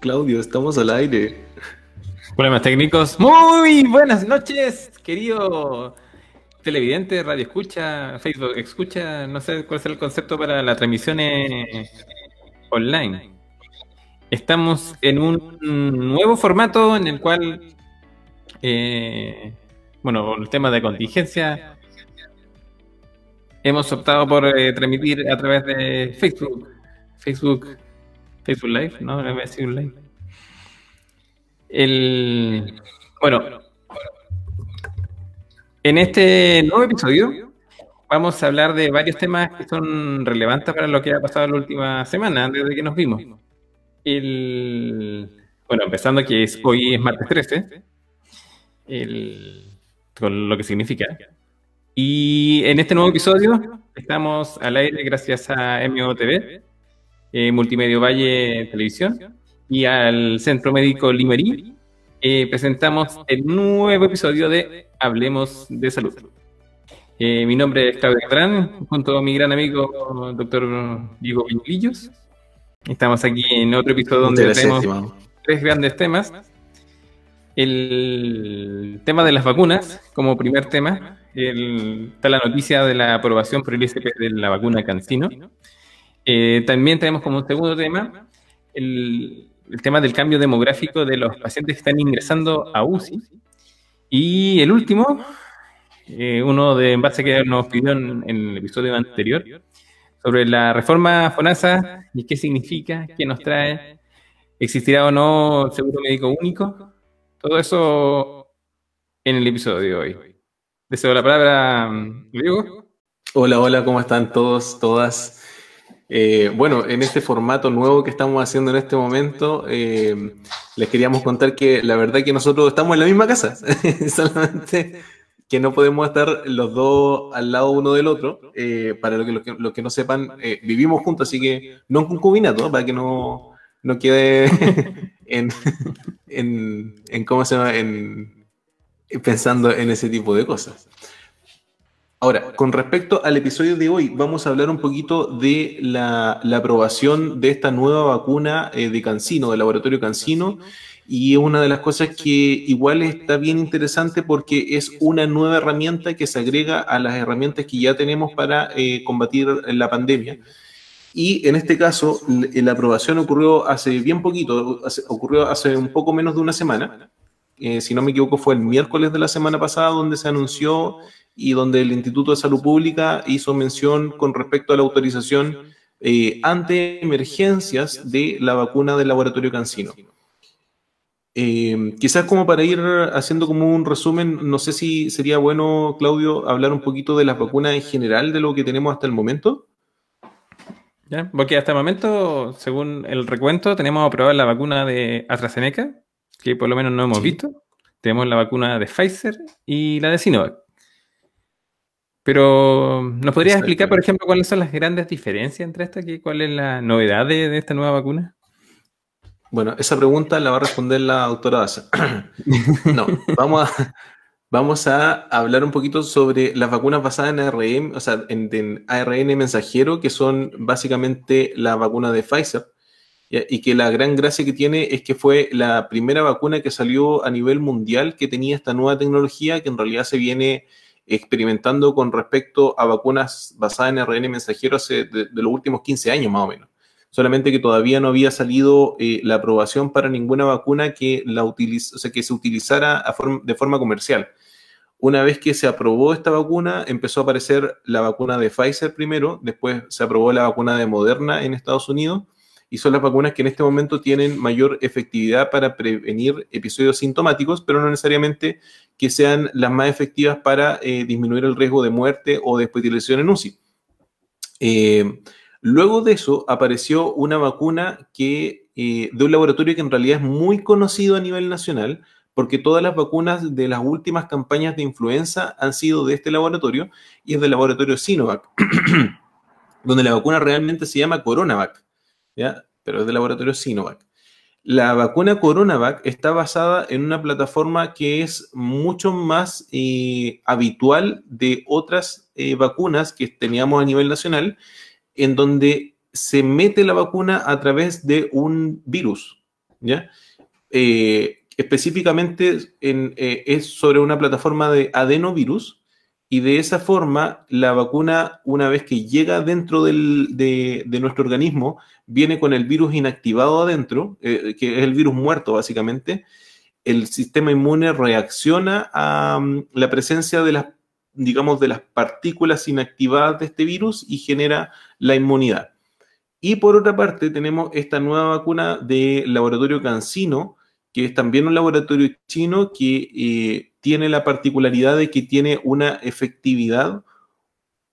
Claudio, estamos al aire. Problemas técnicos. Muy buenas noches, querido televidente, radio escucha, Facebook escucha. No sé cuál es el concepto para las transmisiones online. Estamos en un nuevo formato en el cual, eh, bueno, el tema de contingencia, hemos optado por eh, transmitir a través de Facebook. Facebook Facebook Live, ¿no? Live. El, bueno, en este nuevo episodio vamos a hablar de varios temas que son relevantes para lo que ha pasado la última semana, desde que nos vimos. El, bueno, empezando que es, hoy es martes 13, con lo que significa. Y en este nuevo episodio estamos al aire gracias a MOTV, eh, Multimedio Valle Televisión y al Centro Médico Limerí, eh, presentamos el nuevo episodio de Hablemos de Salud. Eh, mi nombre es Claudio Catrán, junto a mi gran amigo doctor Diego Viñilillos. Estamos aquí en otro episodio donde tenemos tres grandes temas. El tema de las vacunas, como primer tema, está la noticia de la aprobación por el ISP de la vacuna Cancino. Eh, también tenemos como segundo tema el, tema del cambio demográfico de los pacientes que están ingresando a UCI. Y el último, eh, uno de en base que nos pidió en, el episodio anterior, sobre la reforma FONASA y qué significa, qué nos trae, existirá o no el seguro médico único. Todo eso en el episodio de hoy. Deseo la palabra, Diego. Hola, hola, ¿cómo están todos, todas? Eh, bueno, en este formato nuevo que estamos haciendo en este momento, eh, les queríamos contar que la verdad que nosotros estamos en la misma casa, solamente que no podemos estar los dos al lado uno del otro. Eh, para los que, que, no sepan, vivimos juntos, así que no en concubinato, para que no, no quede en, en, en, ¿cómo se llama? En, pensando en ese tipo de cosas. Ahora, con respecto al episodio de hoy, vamos a hablar un poquito de la, aprobación de esta nueva vacuna eh, de Cancino, del laboratorio Cancino, y es una de las cosas que igual está bien interesante porque es una nueva herramienta que se agrega a las herramientas que ya tenemos para eh, combatir la pandemia. Y en este caso, la aprobación ocurrió hace bien poquito, ocurrió hace un poco menos de una semana. Eh, si no me equivoco, fue el miércoles de la semana pasada donde se anunció y donde el Instituto de Salud Pública hizo mención con respecto a la autorización eh, ante emergencias de la vacuna del laboratorio Cancino. Eh, quizás como para ir haciendo como un resumen, no sé si sería bueno, Claudio, hablar un poquito de las vacunas en general, de lo que tenemos hasta el momento. Ya, porque hasta el momento, según el recuento, tenemos aprobada la vacuna de AstraZeneca, que por lo menos no hemos visto. Tenemos la vacuna de Pfizer y la de Sinovac. Pero, ¿nos podrías explicar, por ejemplo, cuáles son las grandes diferencias entre estas? ¿Cuál es la novedad de, esta nueva vacuna? Bueno, esa pregunta la va a responder la doctora Daza. no, vamos a, vamos a hablar un poquito sobre las vacunas basadas en ARN, o sea, en, ARN mensajero, que son básicamente la vacuna de Pfizer, y que la gran gracia que tiene es que fue la primera vacuna que salió a nivel mundial que tenía esta nueva tecnología, que en realidad se viene experimentando con respecto a vacunas basadas en ARN mensajero de, los últimos 15 años más o menos. Solamente que todavía no había salido eh, la aprobación para ninguna vacuna que, la o sea, que se utilizara de forma comercial. Una vez que se aprobó esta vacuna, empezó a aparecer la vacuna de Pfizer primero, después se aprobó la vacuna de Moderna en Estados Unidos y son las vacunas que en este momento tienen mayor efectividad para prevenir episodios sintomáticos, pero no necesariamente que sean las más efectivas para eh, disminuir el riesgo de muerte o de hospitalización en UCI. Eh, luego de eso apareció una vacuna que, eh, de un laboratorio que en realidad es muy conocido a nivel nacional, porque todas las vacunas de las últimas campañas de influenza han sido de este laboratorio y es del laboratorio Sinovac, donde la vacuna realmente se llama Coronavac. Pero es del laboratorio Sinovac. La vacuna Coronavac está basada en una plataforma que es mucho más eh, habitual de otras eh, vacunas que teníamos a nivel nacional, en donde se mete la vacuna a través de un virus. ¿ya? Eh, específicamente es sobre una plataforma de adenovirus y de esa forma la vacuna, una vez que llega dentro de, nuestro organismo, viene con el virus inactivado adentro, que es el virus muerto básicamente, el sistema inmune reacciona a mm, la presencia de las, digamos, de las partículas inactivadas de este virus y genera la inmunidad. Y por otra parte, tenemos esta nueva vacuna del laboratorio Cancino, que es también un laboratorio chino que eh, tiene la particularidad de que tiene una efectividad,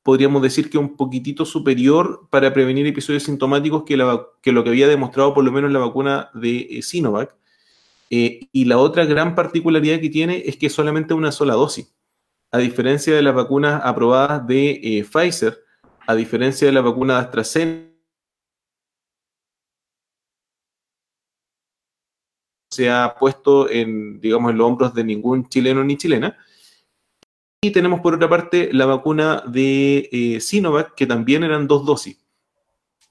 podríamos decir que un poquitito superior para prevenir episodios sintomáticos que, lo que había demostrado por lo menos la vacuna de eh, Sinovac. Eh, y la otra gran particularidad que tiene es que es solamente una sola dosis. A diferencia de las vacunas aprobadas de Pfizer, a diferencia de la vacuna de AstraZeneca, se ha puesto en, digamos, en los hombros de ningún chileno ni chilena. Y tenemos por otra parte la vacuna de eh, Sinovac, que también eran dos dosis.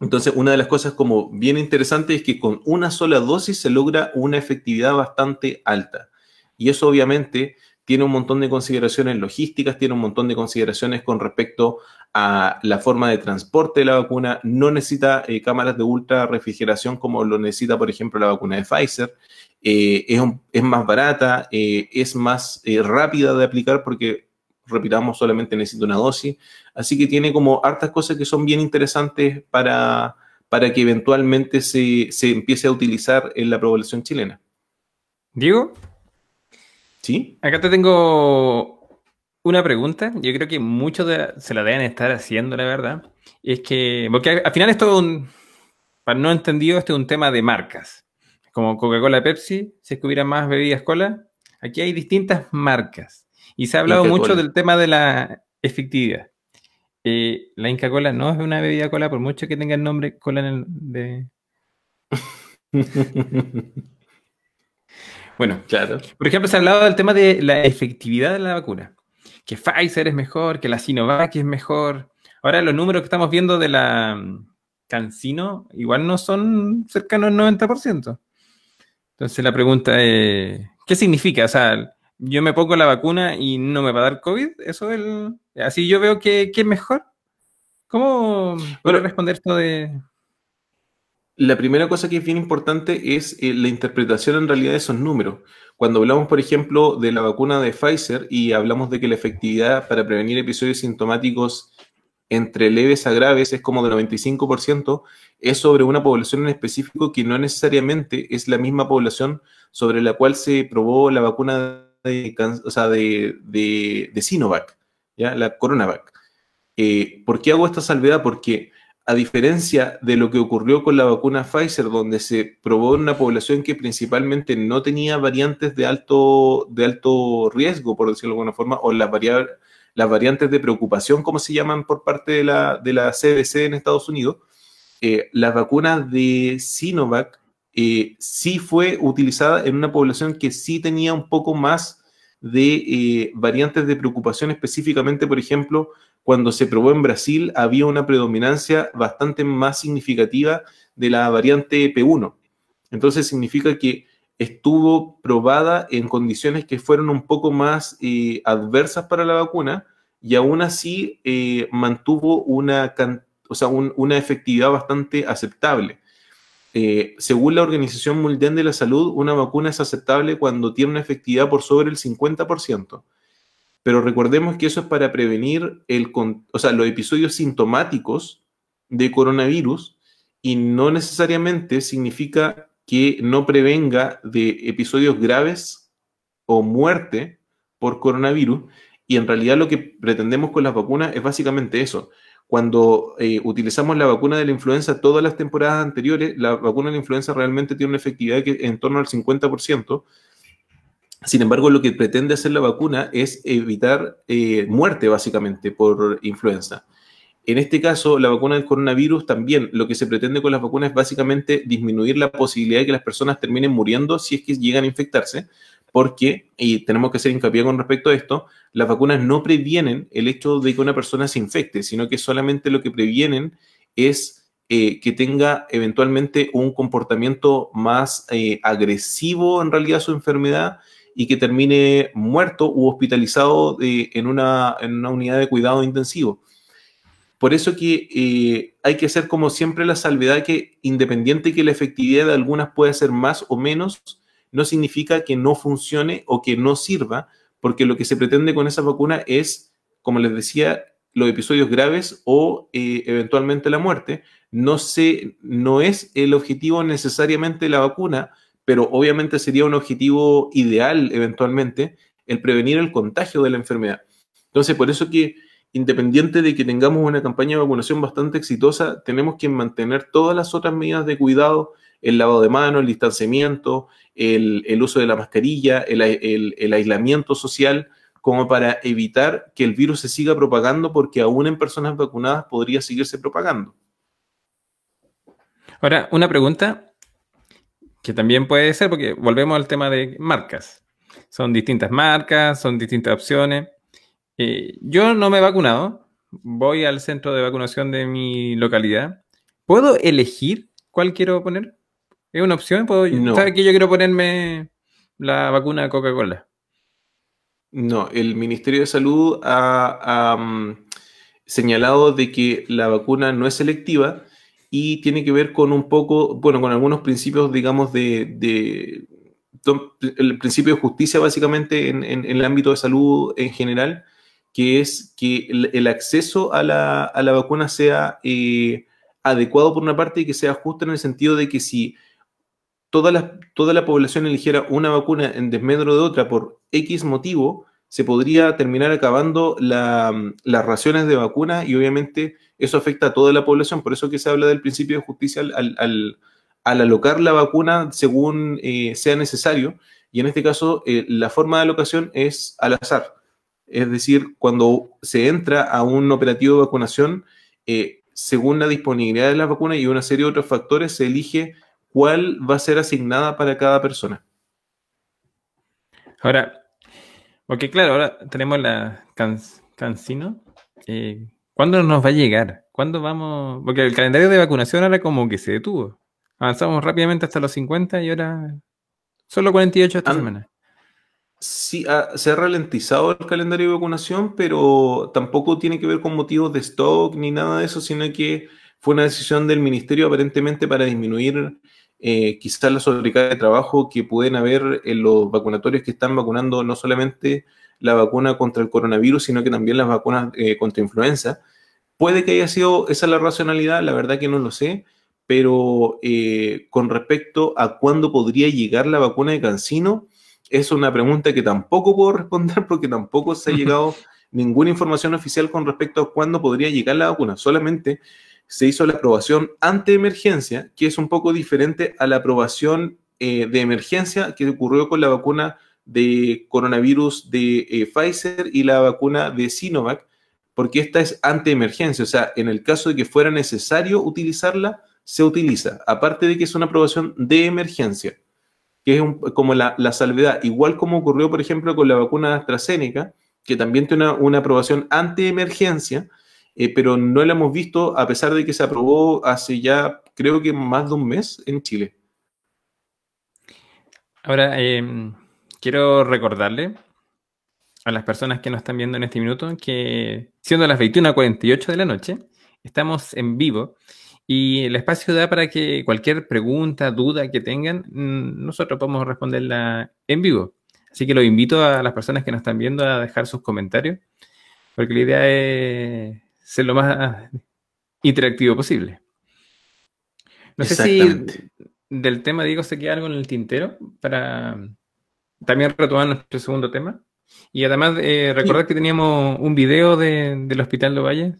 Entonces, una de las cosas como bien interesante es que con una sola dosis se logra una efectividad bastante alta. Y eso obviamente tiene un montón de consideraciones logísticas, tiene un montón de consideraciones con respecto a la forma de transporte de la vacuna. No necesita eh, cámaras de ultra refrigeración como lo necesita, por ejemplo, la vacuna de Pfizer. Eh, es, más barata, eh, es más rápida de aplicar porque repitamos, solamente necesita una dosis. Así que tiene como hartas cosas que son bien interesantes para, para que eventualmente se, empiece a utilizar en la población chilena. Diego. Sí. Acá te tengo una pregunta. Yo creo que muchos se la deben estar haciendo, la verdad. Es que, porque al final esto, un, para no entendido, este es un tema de marcas. Como Coca-Cola, Pepsi, si es que hubiera más bebidas cola, aquí hay distintas marcas. Y se ha hablado mucho del tema de la efectividad. Eh, la Inca Cola no es una bebida cola, por mucho que tenga el nombre cola en el de. bueno, claro. Por ejemplo, se ha hablado del tema de la efectividad de la vacuna. Que Pfizer es mejor, que la Sinovac es mejor. Ahora, los números que estamos viendo de la mm, Cancino igual no son cercanos al 90%. Entonces, la pregunta es: ¿qué significa? O sea, yo me pongo la vacuna y no me va a dar COVID, eso es el... Así yo veo que, es mejor. ¿Cómo puedo responder esto de...? La primera cosa que es bien importante es eh, la interpretación en realidad de esos números. Cuando hablamos, por ejemplo, de la vacuna de Pfizer y hablamos de que la efectividad para prevenir episodios sintomáticos entre leves a graves es como del 95%, es sobre una población en específico que no necesariamente es la misma población sobre la cual se probó la vacuna de, o sea, de, de, Sinovac, ¿ya? la Coronavac. Eh, ¿Por qué hago esta salvedad? Porque a diferencia de lo que ocurrió con la vacuna Pfizer, donde se probó en una población que principalmente no tenía variantes de alto, de alto riesgo, por decirlo de alguna forma, o las, las variantes de preocupación, como se llaman por parte de la, de la en Estados Unidos, eh, las vacunas de Sinovac eh, sí fue utilizada en una población que sí tenía un poco más de eh, variantes de preocupación, específicamente, por ejemplo, cuando se probó en Brasil, había una predominancia bastante más significativa de la variante P1. Entonces significa que estuvo probada en condiciones que fueron un poco más eh, adversas para la vacuna y aún así mantuvo una, o sea, una efectividad bastante aceptable. Eh, según la Organización Mundial de la Salud, una vacuna es aceptable cuando tiene una efectividad por sobre el 50%. Pero recordemos que eso es para prevenir el, o sea, los episodios sintomáticos de coronavirus y no necesariamente significa que no prevenga de episodios graves o muerte por coronavirus. Y en realidad lo que pretendemos con las vacunas es básicamente eso, cuando eh, utilizamos la vacuna de la influenza todas las temporadas anteriores, la vacuna de la influenza realmente tiene una efectividad que en torno al 50%. Sin embargo, lo que pretende hacer la vacuna es evitar eh, muerte, básicamente, por influenza. En este caso, la vacuna del coronavirus también, lo que se pretende con las vacunas es básicamente disminuir la posibilidad de que las personas terminen muriendo si es que llegan a infectarse, porque, y tenemos que hacer hincapié con respecto a esto, las vacunas no previenen el hecho de que una persona se infecte, sino que solamente lo que previenen es eh, que tenga eventualmente un comportamiento más eh, agresivo en realidad su enfermedad y que termine muerto u hospitalizado en, una, en, una, unidad de cuidado intensivo. Por eso que eh, hay que hacer como siempre la salvedad que independiente que la efectividad de algunas pueda ser más o menos, no significa que no funcione o que no sirva, porque lo que se pretende con esa vacuna es, como les decía, los episodios graves o eventualmente la muerte, no, no es el objetivo necesariamente la vacuna, pero obviamente sería un objetivo ideal eventualmente el prevenir el contagio de la enfermedad. Entonces, por eso que independiente de que tengamos una campaña de vacunación bastante exitosa, tenemos que mantener todas las otras medidas de cuidado, el lavado de manos, el distanciamiento, el, uso de la mascarilla, el, aislamiento social, como para evitar que el virus se siga propagando, porque aún en personas vacunadas podría seguirse propagando. Ahora, una pregunta que también puede ser, porque volvemos al tema de marcas. Son distintas marcas, son distintas opciones. Eh, yo no me he vacunado, voy al centro de vacunación de mi localidad. ¿Puedo elegir cuál quiero poner? ¿Es una opción? ¿Puedo, ¿Sabe que yo quiero ponerme la vacuna Coca-Cola? No, el Ministerio de Salud ha, mm, señalado de que la vacuna no es selectiva y tiene que ver con un poco, bueno, con algunos principios, digamos, de, el principio de justicia básicamente en, el ámbito de salud en general, que es que el, acceso a la, vacuna sea eh, adecuado por una parte y que sea justo en el sentido de que si toda la, toda la población eligiera una vacuna en desmedro de otra por X motivo, se podría terminar acabando las raciones de vacuna y obviamente eso afecta a toda la población. Por eso que se habla del principio de justicia al, alocar la vacuna según eh, sea necesario. Y en este caso, eh, la forma de alocación es al azar. Es decir, cuando se entra a un operativo de vacunación, eh, según la disponibilidad de la vacuna y una serie de otros factores, se elige cuál va a ser asignada para cada persona. Ahora, porque claro, ahora tenemos la Cancino. Eh, ¿Cuándo nos va a llegar? ¿Cuándo vamos? Porque el calendario de vacunación ahora como que se detuvo. Avanzamos rápidamente hasta los 50 y ahora solo 48 esta semana. Sí, se ha ralentizado el calendario de vacunación, pero tampoco tiene que ver con motivos de stock ni nada de eso, sino que fue una decisión del ministerio aparentemente para disminuir eh, quizás la sobrecarga de trabajo que pueden haber en los vacunatorios que están vacunando no solamente la vacuna contra el coronavirus, sino que también las vacunas eh, contra influenza. Puede que haya sido esa la racionalidad, la verdad que no lo sé, pero eh, con respecto a cuándo podría llegar la vacuna de Cancino, es una pregunta que tampoco puedo responder porque tampoco se ha llegado ninguna información oficial con respecto a cuándo podría llegar la vacuna. Solamente se hizo la aprobación ante emergencia, que es un poco diferente a la aprobación eh, de emergencia que ocurrió con la vacuna de coronavirus de eh, Pfizer y la vacuna de Sinovac, porque esta es ante emergencia, o sea, en el caso de que fuera necesario utilizarla, se utiliza, aparte de que es una aprobación de emergencia, que es como la, salvedad, igual como ocurrió, por ejemplo, con la vacuna de AstraZeneca, que también tiene una, aprobación ante emergencia, eh, pero no la hemos visto a pesar de que se aprobó hace ya creo que más de un mes en Chile. Ahora, em, quiero recordarle a las personas que nos están viendo en este minuto que siendo las 21.48 de la noche, estamos en vivo y el espacio da para que cualquier pregunta, duda que tengan, mm, nosotros podemos responderla en vivo. Así que los invito a las personas que nos están viendo a dejar sus comentarios, porque la idea es ser lo más interactivo posible. No sé si del tema, Diego, se queda algo en el tintero para también retomar nuestro segundo tema. Y además, eh, recordar que teníamos un video del Hospital de Valle.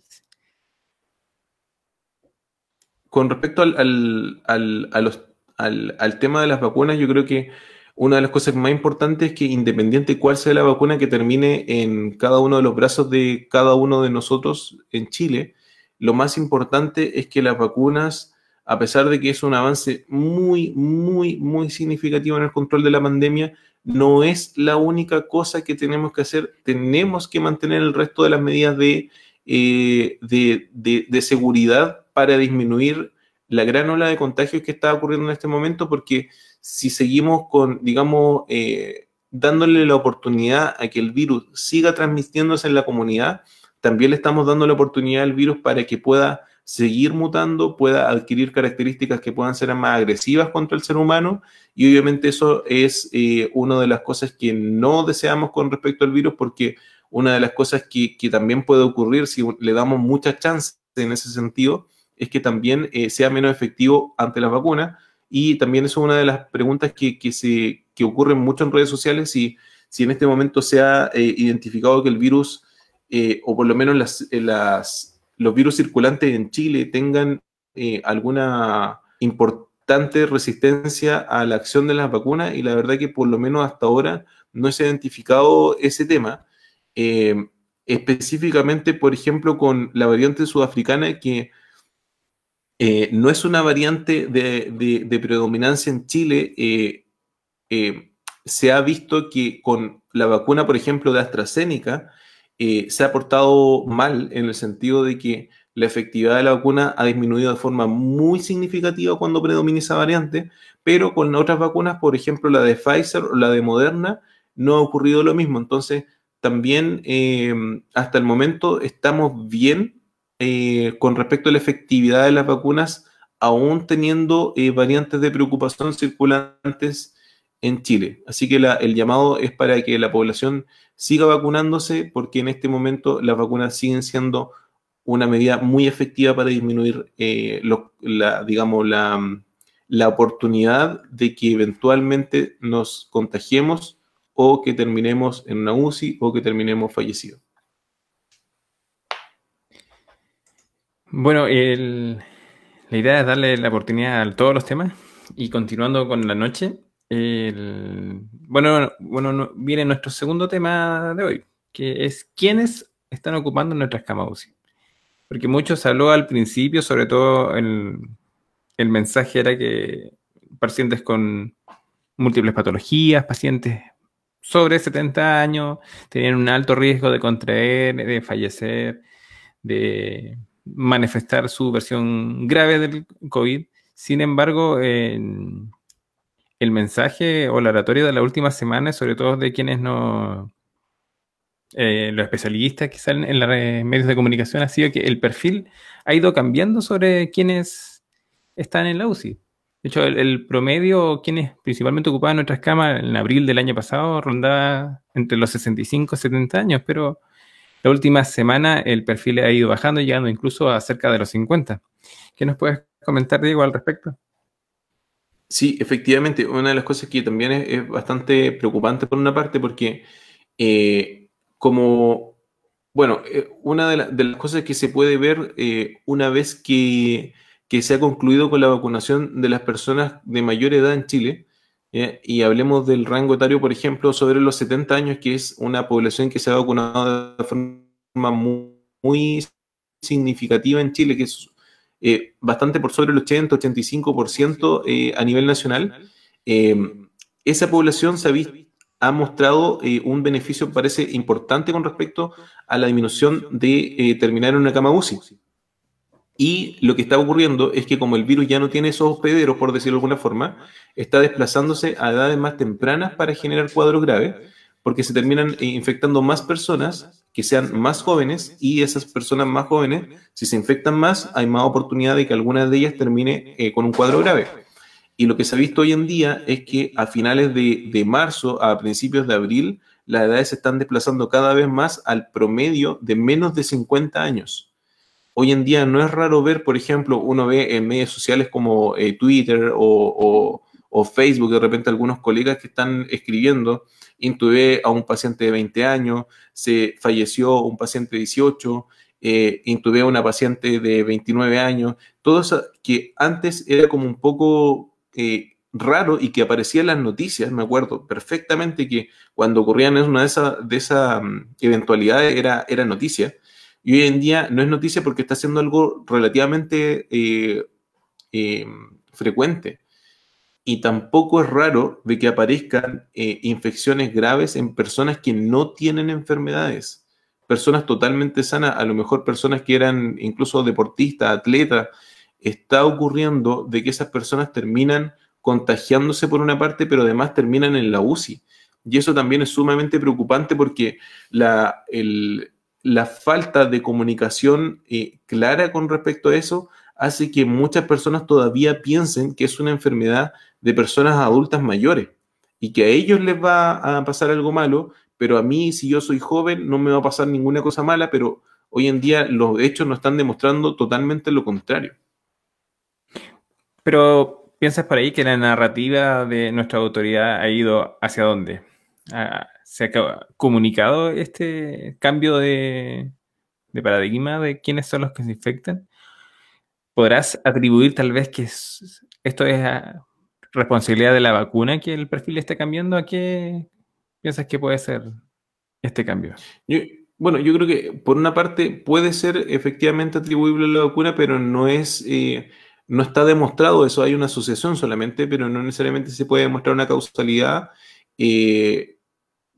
Con respecto al, al, tema de las vacunas, yo creo que una de las cosas más importantes es que independiente cuál sea la vacuna que termine en cada uno de los brazos de cada uno de nosotros en Chile, lo más importante es que las vacunas, a pesar de que es un avance muy, muy, muy significativo en el control de la pandemia, no es la única cosa que tenemos que hacer. Tenemos que mantener el resto de las medidas de, eh, de seguridad para disminuir la gran ola de contagios que está ocurriendo en este momento, porque si seguimos con, digamos, eh, dándole la oportunidad a que el virus siga transmitiéndose en la comunidad, también le estamos dando la oportunidad al virus para que pueda seguir mutando, pueda adquirir características que puedan ser más agresivas contra el ser humano y obviamente eso es eh, una de las cosas que no deseamos con respecto al virus porque una de las cosas que, también puede ocurrir si le damos mucha chance en ese sentido es que también eh, sea menos efectivo ante las vacunas y también eso es una de las preguntas que, se, que ocurren mucho en redes sociales si, si en este momento se ha eh, identificado que el virus o por lo menos las, las los virus circulantes en Chile tengan eh, alguna importante resistencia a la acción de las vacunas y la verdad que por lo menos hasta ahora no se ha identificado ese tema. Eh, específicamente, por ejemplo, con la variante sudafricana que eh, no es una variante de, predominancia en Chile. se ha visto que con la vacuna, por ejemplo, de AstraZeneca, eh, se ha portado mal en el sentido de que la efectividad de la vacuna ha disminuido de forma muy significativa cuando predomina esa variante, pero con otras vacunas, por ejemplo la de Pfizer o la de Moderna, no ha ocurrido lo mismo. Entonces, también eh, hasta el momento estamos bien eh, con respecto a la efectividad de las vacunas, aún teniendo variantes de preocupación circulantes en Chile. Así que el llamado es para que la población siga vacunándose porque en este momento las vacunas siguen siendo una medida muy efectiva para disminuir eh, la, digamos, la, la oportunidad de que eventualmente nos contagiemos o que terminemos en una UCI o que terminemos fallecidos. Bueno, la idea es darle la oportunidad a todos los temas y continuando con la noche, bueno, bueno, viene nuestro segundo tema de hoy, que es quiénes están ocupando nuestras camas UCI. Porque muchos habló al principio, sobre todo el, el mensaje era que pacientes con múltiples patologías, pacientes sobre 70 años, tenían un alto riesgo de contraer, de fallecer, de manifestar su versión grave del COVID. Sin embargo, en el mensaje o la oratoria de la última semana, sobre todo de quienes no, eh, los especialistas que salen en los medios de comunicación, ha sido que el perfil ha ido cambiando sobre quienes están en la UCI. De hecho, el, promedio, quienes principalmente ocupaban nuestras camas en abril del año pasado, rondaba entre los 65 y 70 años, pero la última semana el perfil ha ido bajando, llegando incluso a cerca de los 50. ¿Qué nos puedes comentar, Diego, al respecto? Sí, efectivamente, una de las cosas que también es, bastante preocupante por una parte, porque eh, como, bueno, eh, una de, las cosas que se puede ver eh, una vez que, se ha concluido con la vacunación de las personas de mayor edad en Chile, y hablemos del rango etario, por ejemplo, sobre los 70 años, que es una población que se ha vacunado de forma muy, significativa en Chile, que es eh, bastante por sobre el 80-85% eh, a nivel nacional. Eh, esa población se ha, mostrado un beneficio, parece importante con respecto a la disminución de terminar en una cama UCI. Y lo que está ocurriendo es que como el virus ya no tiene esos hospederos, por decirlo de alguna forma, está desplazándose a edades más tempranas para generar cuadros graves, porque se terminan infectando más personas que sean más jóvenes y esas personas más jóvenes, si se infectan más, hay más oportunidad de que alguna de ellas termine eh, con un cuadro grave. Y lo que se ha visto hoy en día es que a finales de, marzo, a principios de abril, las edades se están desplazando cada vez más al promedio de menos de 50 años. Hoy en día no es raro ver, por ejemplo, uno ve en medios sociales como eh, Twitter o, Facebook, de repente algunos colegas que están escribiendo intubé a un paciente de 20 años, se falleció un paciente de 18, eh, intubé a una paciente de 29 años, todo eso que antes era como un poco eh, raro y que aparecía en las noticias, me acuerdo perfectamente que cuando ocurrían una de esas de esa, mm, eventualidades era, era noticia. Y hoy en día no es noticia porque está siendo algo relativamente eh, frecuente y tampoco es raro de que aparezcan eh, infecciones graves en personas que no tienen enfermedades. Personas totalmente sanas, a lo mejor personas que eran incluso deportistas, atletas, está ocurriendo de que esas personas terminan contagiándose por una parte, pero además terminan en la UCI. Y eso también es sumamente preocupante porque la, la falta de comunicación eh, clara con respecto a eso hace que muchas personas todavía piensen que es una enfermedad de personas adultas mayores y que a ellos les va a pasar algo malo, pero a mí, si yo soy joven, no me va a pasar ninguna cosa mala, pero hoy en día los hechos nos están demostrando totalmente lo contrario. Pero piensas por ahí que la narrativa de nuestra autoridad ha ido hacia dónde? ¿Se ha comunicado este cambio de, paradigma de quiénes son los que se infectan? ¿Podrás atribuir tal vez que esto es responsabilidad de la vacuna que el perfil esté cambiando? ¿A qué piensas que puede ser este cambio? bueno, yo creo que por una parte puede ser efectivamente atribuible a la vacuna, pero no es, eh, no está demostrado eso. Hay una asociación solamente, pero no necesariamente se puede demostrar una causalidad. Eh,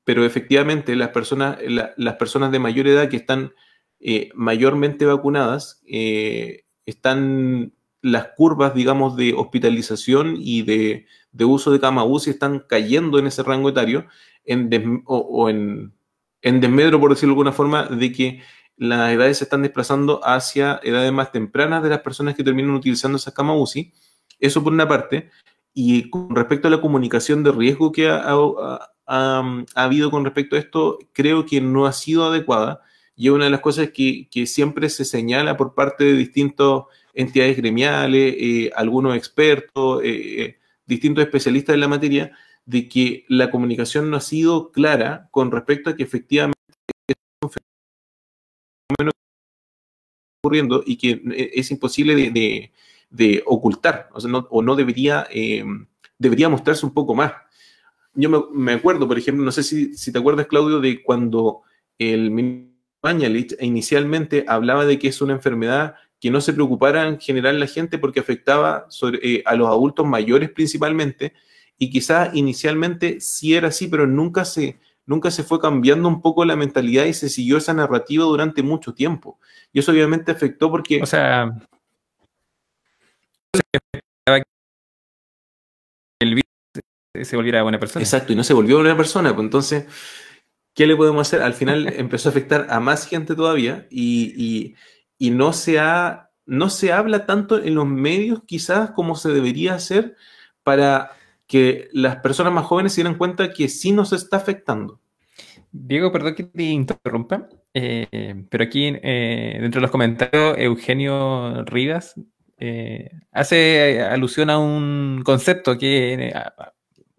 pero efectivamente las personas, las personas de mayor edad que están eh, mayormente vacunadas, eh, están las curvas, digamos, de hospitalización y de, uso de cama UCI están cayendo en ese rango etario en o, en, en, desmedro, por decirlo de alguna forma, de que las edades se están desplazando hacia edades más tempranas de las personas que terminan utilizando esa cama UCI. Eso por una parte. Y con respecto a la comunicación de riesgo que ha, ha, habido con respecto a esto, creo que no ha sido adecuada. Y es una de las cosas que, siempre se señala por parte de distintas entidades gremiales, eh, algunos expertos, eh, eh, distintos especialistas en la materia, de que la comunicación no ha sido clara con respecto a que efectivamente es un fenómeno ocurriendo y que es imposible de, ocultar, o, no, o no debería, debería mostrarse un poco más yo me, acuerdo, por ejemplo, no sé si, te acuerdas, Claudio, de cuando el ministro inicialmente hablaba de que es una enfermedad que no se preocupara en general la gente porque afectaba eh, a los adultos mayores principalmente, y quizás inicialmente sí era así, pero nunca se, nunca se fue cambiando un poco la mentalidad y se siguió esa narrativa durante mucho tiempo. Y eso obviamente afectó porque... O sea, se volviera buena persona. Exacto, y no se volvió buena persona. Pues entonces, ¿qué le podemos hacer? Al final empezó a afectar a más gente todavía y, no, se ha, no se habla tanto en los medios quizás como se debería hacer para que las personas más jóvenes se dieran cuenta que sí nos está afectando. Diego, perdón que te interrumpa, eh, pero aquí eh, dentro de los comentarios, Eugenio Rivas eh, hace alusión a un concepto que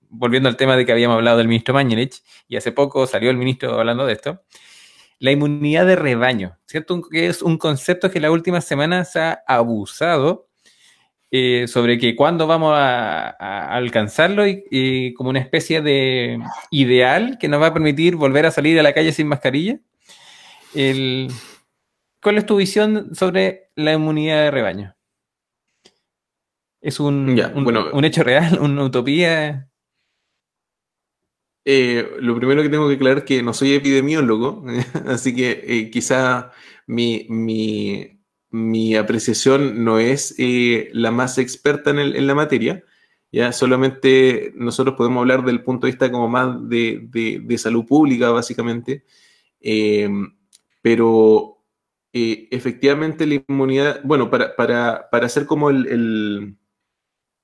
volviendo al tema de que habíamos hablado del ministro Mañelich, y hace poco salió el ministro hablando de esto, la inmunidad de rebaño, ¿cierto? Que es un concepto que en las últimas semanas se ha abusado eh, sobre que cuándo vamos a, alcanzarlo y, como una especie de ideal que nos va a permitir volver a salir a la calle sin mascarilla. ¿Cuál es tu visión sobre la inmunidad de rebaño? ¿Es un, un hecho real, una utopía? Eh, lo primero que tengo que aclarar es que no soy epidemiólogo, así que eh, quizá mi, apreciación no es eh, la más experta en, la materia. Ya solamente nosotros podemos hablar del punto de vista como más de, salud pública, básicamente. pero efectivamente la inmunidad, bueno, para, hacer como el,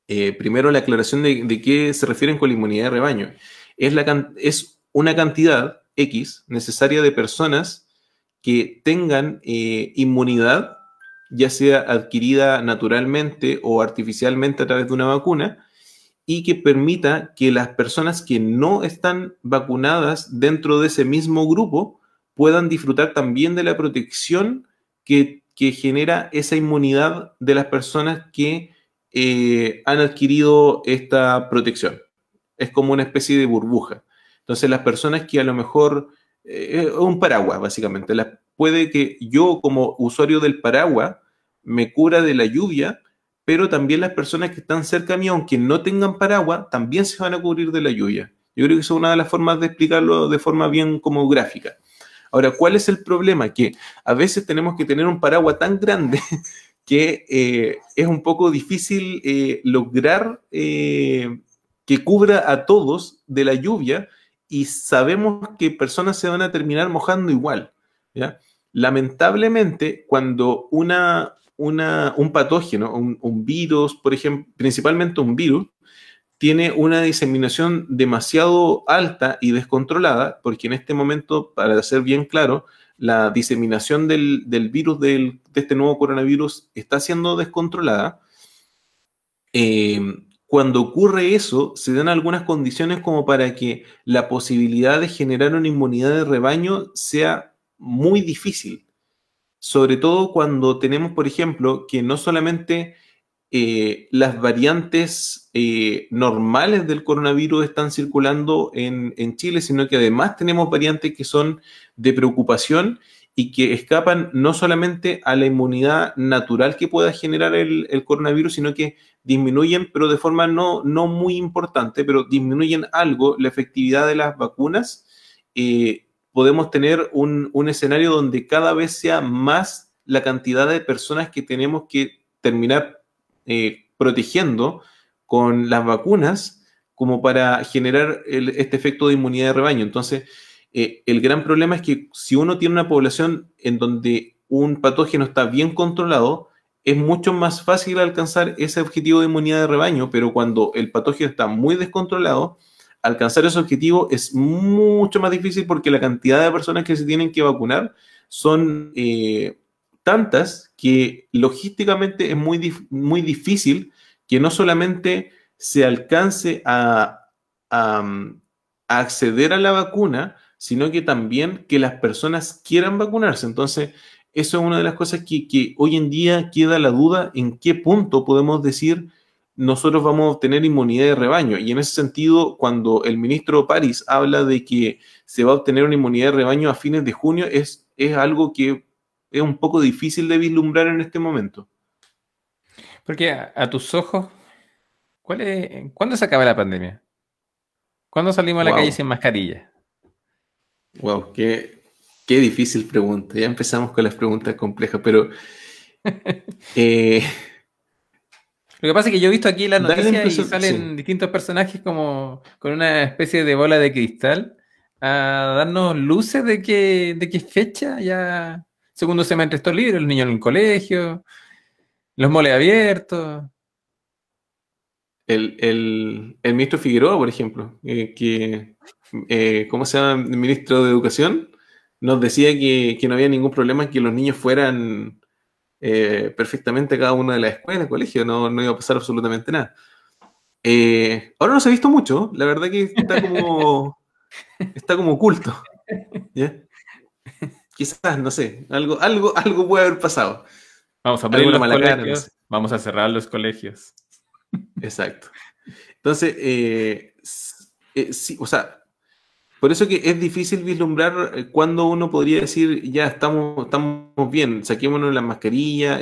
primero la aclaración de, de qué se refieren con la inmunidad de rebaño es, la, es una cantidad X necesaria de personas que tengan eh, inmunidad, ya sea adquirida naturalmente o artificialmente a través de una vacuna, y que permita que las personas que no están vacunadas dentro de ese mismo grupo puedan disfrutar también de la protección que, genera esa inmunidad de las personas que eh, han adquirido esta protección es como una especie de burbuja. Entonces las personas que a lo mejor, eh, es un paraguas básicamente, puede que yo como usuario del paraguas me cura de la lluvia, pero también las personas que están cerca mí, aunque no tengan paraguas, también se van a cubrir de la lluvia. Yo creo que es una de las formas de explicarlo de forma bien como gráfica. Ahora, ¿cuál es el problema? Que a veces tenemos que tener un paraguas tan grande que eh, es un poco difícil eh, lograr que cubra a todos de la lluvia y sabemos que personas se van a terminar mojando igual. Lamentablemente, cuando una, una, un patógeno, un, un virus, por ejemplo, principalmente un virus, tiene una diseminación demasiado alta y descontrolada, porque en este momento, para ser bien claro, la diseminación del, virus de este nuevo coronavirus está siendo descontrolada. Eh, cuando ocurre eso, se dan algunas condiciones como para que la posibilidad de generar una inmunidad de rebaño sea muy difícil. Sobre todo cuando tenemos, por ejemplo, que no solamente eh, las variantes eh, normales del coronavirus están circulando en, Chile, sino que además tenemos variantes que son de preocupación y que escapan no solamente a la inmunidad natural que pueda generar el, coronavirus, sino que disminuyen, pero de forma no, no, muy importante, pero disminuyen algo la efectividad de las vacunas. Eh, podemos tener un, un escenario donde cada vez sea más la cantidad de personas que tenemos que terminar eh, protegiendo con las vacunas como para generar este efecto de inmunidad de rebaño. Entonces, eh, el gran problema es que si uno tiene una población en donde un patógeno está bien controlado, es mucho más fácil alcanzar ese objetivo de inmunidad de rebaño, pero cuando el patógeno está muy descontrolado, alcanzar ese objetivo es mucho más difícil porque la cantidad de personas que se tienen que vacunar son eh, tantas que logísticamente es muy, muy difícil que no solamente se alcance a, acceder a la vacuna, sino que también que las personas quieran vacunarse. Entonces, eso es una de las cosas que, que, hoy en día queda la duda en qué punto podemos decir nosotros vamos a obtener inmunidad de rebaño. Y en ese sentido, cuando el ministro París habla de que se va a obtener una inmunidad de rebaño a fines de junio, es, es algo que es un poco difícil de vislumbrar en este momento. Porque a, tus ojos, ¿cuál es, ¿cuándo se acaba la pandemia? ¿Cuándo salimos a la calle sin mascarilla? Wow, qué, qué, difícil pregunta. Ya empezamos con las preguntas complejas, pero... Eh, Lo que pasa es que yo he visto aquí la noticia y salen distintos personajes como con una especie de bola de cristal a darnos luces de qué, de qué fecha ya Segundo semestre estos libros, los niños en el colegio, los moles abiertos. El, ministro Figueroa, por ejemplo, eh, que, eh, ¿cómo se llama? El ministro de Educación, nos decía que, no había ningún problema en que los niños fueran eh, perfectamente a cada una de las escuelas, colegio, no, no iba a pasar absolutamente nada. ahora no se ha visto mucho, la verdad que está como, está como oculto. ¿ya? Quizás, no sé, algo, algo, algo puede haber pasado. Vamos a abrir los colegios, vamos a cerrar los colegios. Exacto. Entonces, eh, eh, sí, o sea, por eso que es difícil vislumbrar eh, cuando uno podría decir, ya estamos, estamos bien, saquémonos la mascarilla,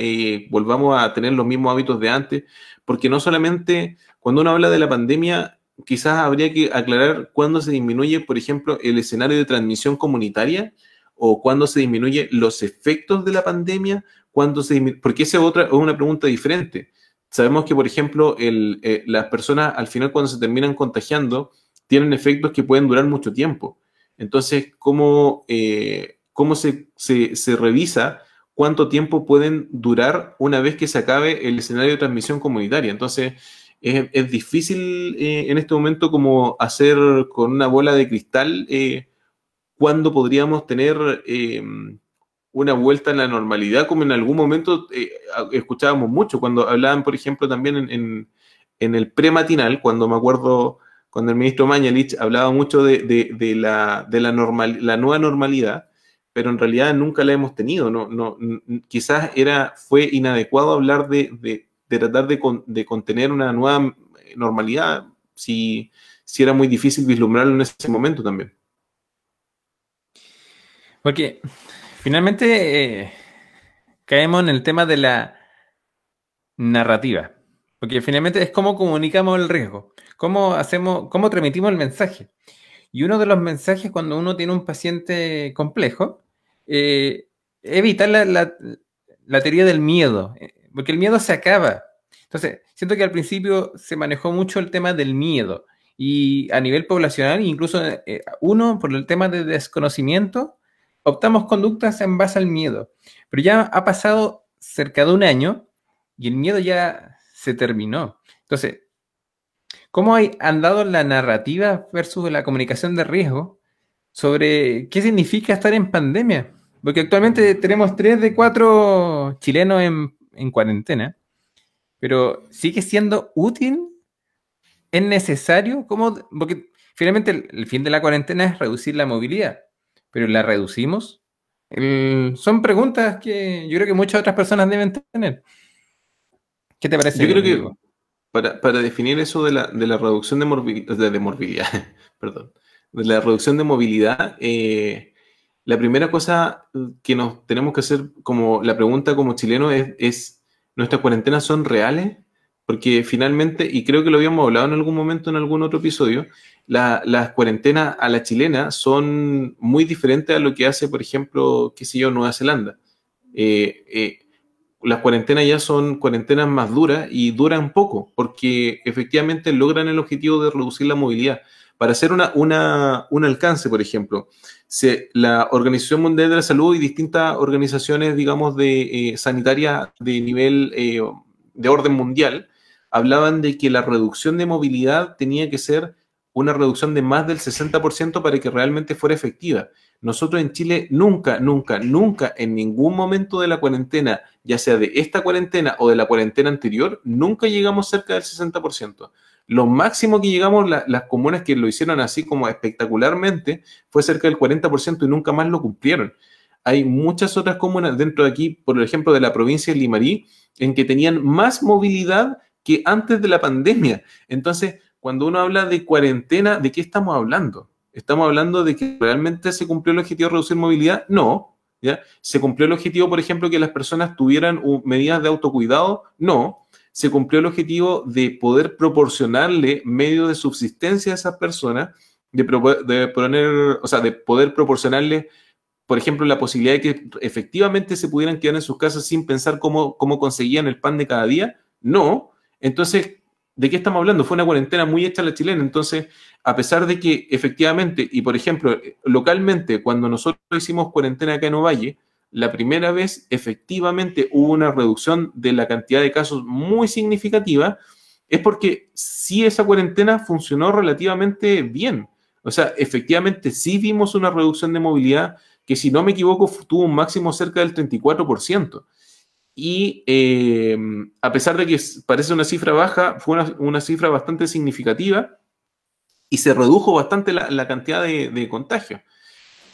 volvamos a tener los mismos hábitos de antes, porque no solamente cuando uno habla de la pandemia, quizás habría que aclarar cuándo se disminuye, por ejemplo, el escenario de transmisión comunitaria, o cuándo se disminuye los efectos de la pandemia, cuándo se porque esa es otra es una pregunta diferente. Sabemos que, por ejemplo, eh, las personas al final cuando se terminan contagiando tienen efectos que pueden durar mucho tiempo. Entonces, ¿cómo, eh, cómo se, se, revisa cuánto tiempo pueden durar una vez que se acabe el escenario de transmisión comunitaria? Entonces, es, difícil eh, en este momento como hacer con una bola de cristal cuándo podríamos tener em, una vuelta en la normalidad, como en algún momento eh, escuchábamos mucho, cuando hablaban, por ejemplo, también en, el prematinal, cuando me acuerdo, cuando el ministro Mañalich hablaba mucho de, la, nueva normalidad, pero en realidad nunca la hemos tenido. No, no, quizás era, fue inadecuado hablar de, tratar de, contener una nueva normalidad si, si era muy difícil vislumbrarlo en ese momento también. Porque finalmente eh, caemos en el tema de la narrativa. Porque finalmente es cómo comunicamos el riesgo, cómo hacemos, cómo transmitimos el mensaje. Y uno de los mensajes cuando uno tiene un paciente complejo, eh, evitar la, teoría del miedo. porque el miedo se acaba. Entonces, siento que al principio se manejó mucho el tema del miedo y a nivel poblacional, incluso eh, uno, por el tema de desconocimiento, optamos conductas en base al miedo. Pero ya ha pasado cerca de un año y el miedo ya se terminó. Entonces, ¿cómo han dado la narrativa versus la comunicación de riesgo sobre qué significa estar en pandemia? Porque actualmente tenemos tres de cuatro chilenos en, cuarentena, pero sigue siendo útil, es necesario, ¿cómo? Porque finalmente el, fin de la cuarentena es reducir la movilidad, pero la reducimos. son preguntas que yo creo que muchas otras personas deben tener. ¿Qué te parece? Yo creo que para, definir eso de la, reducción de, morbilidad, de, morbilidad, perdón, de la reducción de movilidad, eh, la primera cosa que nos tenemos que hacer, como la pregunta como chileno, es, ¿nuestras cuarentenas son reales? Porque finalmente, y creo que lo habíamos hablado en algún momento en algún otro episodio, las cuarentenas a la chilena son muy diferentes a lo que hace, por ejemplo, qué sé yo, Nueva Zelanda. Eh, eh, las cuarentenas ya son cuarentenas más duras y duran poco, porque efectivamente logran el objetivo de reducir la movilidad. Para hacer una, un alcance, por ejemplo, la Organización Mundial de la Salud y distintas organizaciones, digamos, de eh, sanitaria de nivel eh, de orden mundial, hablaban de que la reducción de movilidad tenía que ser una reducción de más del 60% para que realmente fuera efectiva. Nosotros en Chile nunca, nunca, nunca, en ningún momento de la cuarentena, ya sea de esta cuarentena o de la cuarentena anterior, nunca llegamos cerca del 60%. Lo máximo que llegamos, las comunas que lo hicieron así como espectacularmente, fue cerca del 40% y nunca más lo cumplieron. Hay muchas otras comunas dentro de aquí, por ejemplo, de la provincia de Limarí, en que tenían más movilidad que antes de la pandemia. Entonces, cuando uno habla de cuarentena, ¿de qué estamos hablando? ¿Estamos hablando de que realmente se cumplió el objetivo de reducir movilidad? No. ¿ya? ¿Se cumplió el objetivo, por ejemplo, que las personas tuvieran medidas de autocuidado? No se cumplió el objetivo de poder proporcionarle medios de subsistencia a esas personas, de, poner, o sea, de poder proporcionarle, por ejemplo, la posibilidad de que efectivamente se pudieran quedar en sus casas sin pensar cómo, cómo conseguían el pan de cada día. No. Entonces, ¿de qué estamos hablando? Fue una cuarentena muy hecha la chilena. Entonces, a pesar de que efectivamente, y por ejemplo, localmente, cuando nosotros hicimos cuarentena acá en Ovalle, la primera vez efectivamente hubo una reducción de la cantidad de casos muy significativa, es porque sí esa cuarentena funcionó relativamente bien. O sea, efectivamente sí vimos una reducción de movilidad que si no me equivoco tuvo un máximo cerca del 34%. Y eh, a pesar de que parece una cifra baja, fue una, cifra bastante significativa y se redujo bastante la, cantidad de, de contagios.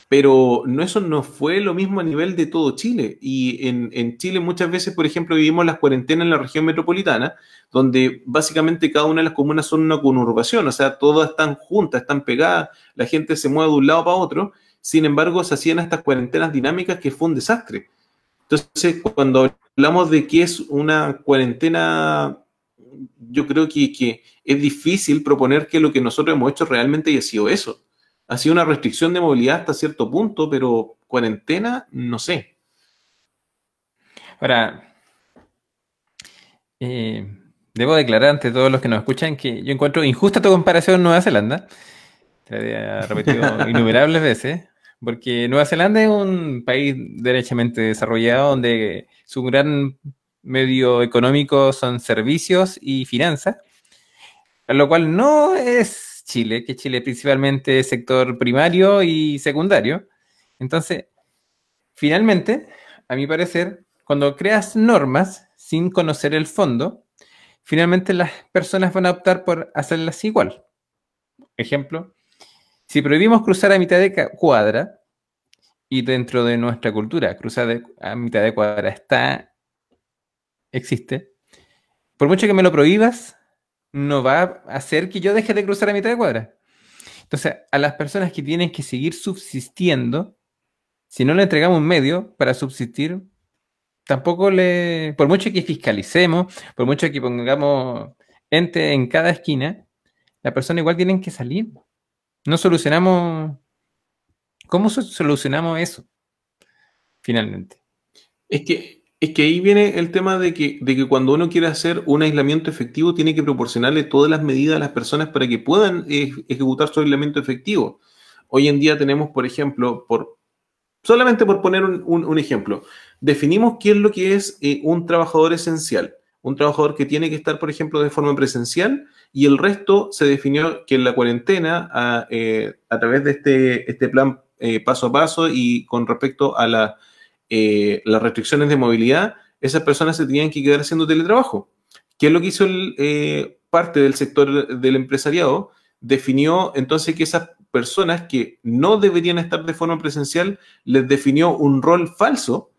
Pero no, eso no fue lo mismo a nivel de todo Chile. Y en, Chile muchas veces, por ejemplo, vivimos las cuarentenas en la región metropolitana, donde básicamente cada una de las comunas son una conurbación, o sea, todas están juntas, están pegadas, la gente se mueve de un lado para otro. Sin embargo, se hacían estas cuarentenas dinámicas que fue un desastre. Entonces, cuando hablamos de que es una cuarentena, yo creo que, que es difícil proponer que lo que nosotros hemos hecho realmente haya sido eso ha sido una restricción de movilidad hasta cierto punto, pero cuarentena, no sé. Ahora, eh, debo declarar ante todos los que nos escuchan que yo encuentro injusta tu comparación con Nueva Zelanda. Te he repetido innumerables veces, porque Nueva Zelanda es un país derechamente desarrollado donde su gran medio económico son servicios y finanzas, lo cual no es Chile, que Chile principalmente sector primario y secundario. Entonces, finalmente, a mi parecer, cuando creas normas sin conocer el fondo, finalmente las personas van a optar por hacerlas igual. Ejemplo, si prohibimos cruzar a mitad de cuadra, y dentro de nuestra cultura, cruzar a mitad de cuadra está, existe, por mucho que me lo prohíbas, no va a hacer que yo deje de cruzar a mitad de cuadra. Entonces, a las personas que tienen que seguir subsistiendo, si no le entregamos un medio para subsistir, tampoco le, por mucho que fiscalicemos, por mucho que pongamos ente en cada esquina, la persona igual tienen que salir. No solucionamos, ¿cómo solucionamos eso? Finalmente. Es que Es que ahí viene el tema de que, de que cuando uno quiere hacer un aislamiento efectivo, tiene que proporcionarle todas las medidas a las personas para que puedan eh, ejecutar su aislamiento efectivo. Hoy en día tenemos, por ejemplo, por, solamente por poner un, ejemplo, definimos qué es lo que es eh, un trabajador esencial. Un trabajador que tiene que estar, por ejemplo, de forma presencial y el resto se definió que en la cuarentena, a, eh, través de este, este plan paso a paso y con respecto a eh, las restricciones de movilidad, esas personas se tenían que quedar haciendo teletrabajo. ¿Qué es lo que hizo eh, parte del sector del empresariado? Definió entonces que esas personas que no deberían estar de forma presencial, les definió un rol falso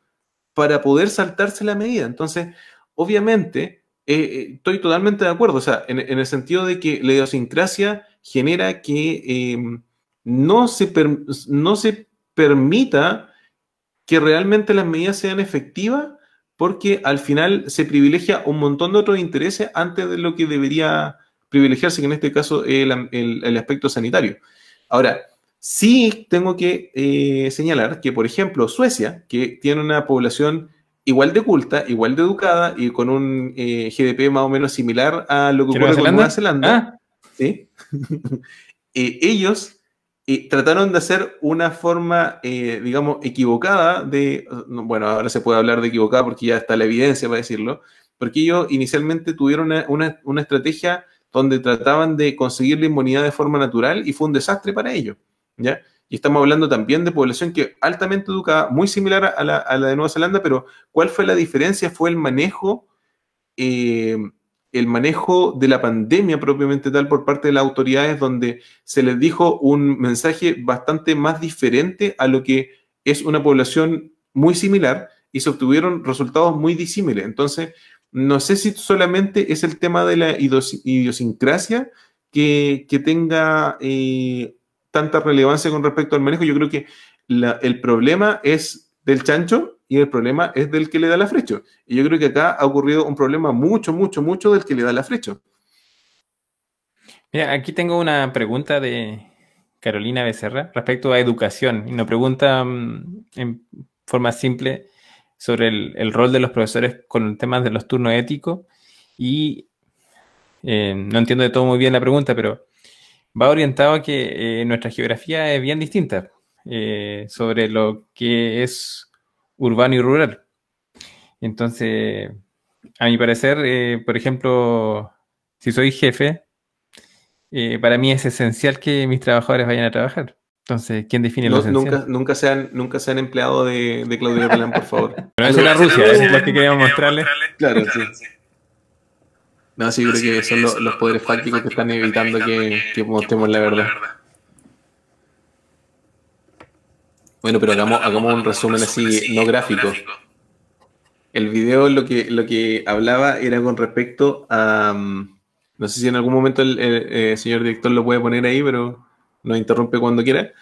para poder saltarse la medida. Entonces, obviamente, eh, estoy totalmente de acuerdo, o sea, en, el sentido de que la idiosincrasia genera que no, se no se permita que realmente las medidas sean efectivas porque al final se privilegia un montón de otros intereses antes de lo que debería privilegiarse, que en este caso el, el, aspecto sanitario. Ahora, sí tengo que eh, señalar que, por ejemplo, Suecia, que tiene una población igual de culta, igual de educada y con un eh, GDP más o menos similar a lo que ocurre con Nueva Zelanda, ah. ¿sí? Eh, ellos trataron de hacer una forma, eh, digamos, equivocada de, bueno, ahora se puede hablar de equivocada porque ya está la evidencia para decirlo, porque ellos inicialmente tuvieron una, estrategia donde trataban de conseguir la inmunidad de forma natural y fue un desastre para ellos, ¿ya? Y estamos hablando también de población que altamente educada, muy similar a la, de Nueva Zelanda, pero ¿cuál fue la diferencia? Fue el manejo eh, el manejo de la pandemia propiamente tal por parte de las autoridades, donde se les dijo un mensaje bastante más diferente a lo que es una población muy similar y se obtuvieron resultados muy disímiles. Entonces, no sé si solamente es el tema de la idiosincrasia que, tenga eh, tanta relevancia con respecto al manejo. Yo creo que el problema es del chancho y el problema es del que le da la flecha. Y yo creo que acá ha ocurrido un problema mucho, mucho, mucho del que le da la flecha. Mira, aquí tengo una pregunta de Carolina Becerra respecto a educación. Y nos pregunta mm, en forma simple sobre el, rol de los profesores con el tema de los turnos éticos. Y eh, no entiendo de todo muy bien la pregunta, pero va orientado a que eh, nuestra geografía es bien distinta eh, sobre lo que es urbano y rural. Entonces, a mi parecer, eh, por ejemplo, si soy jefe, eh, para mí es esencial que mis trabajadores vayan a trabajar. Entonces, ¿quién define lo esencial? Nunca, nunca, sean, nunca sean empleado de, de Claudio Galán, por favor. Pero eso es la Rusia, es lo que queríamos mostrarles. Claro, sí. No, sí, creo que son los, poderes fácticos que están evitando que, mostremos la verdad. Bueno, pero hagamos, hagamos un resumen así, no gráfico. El video lo que, lo que hablaba era con respecto a... Mm, no sé si en algún momento el, eh, señor director lo puede poner ahí, pero nos interrumpe cuando quiera.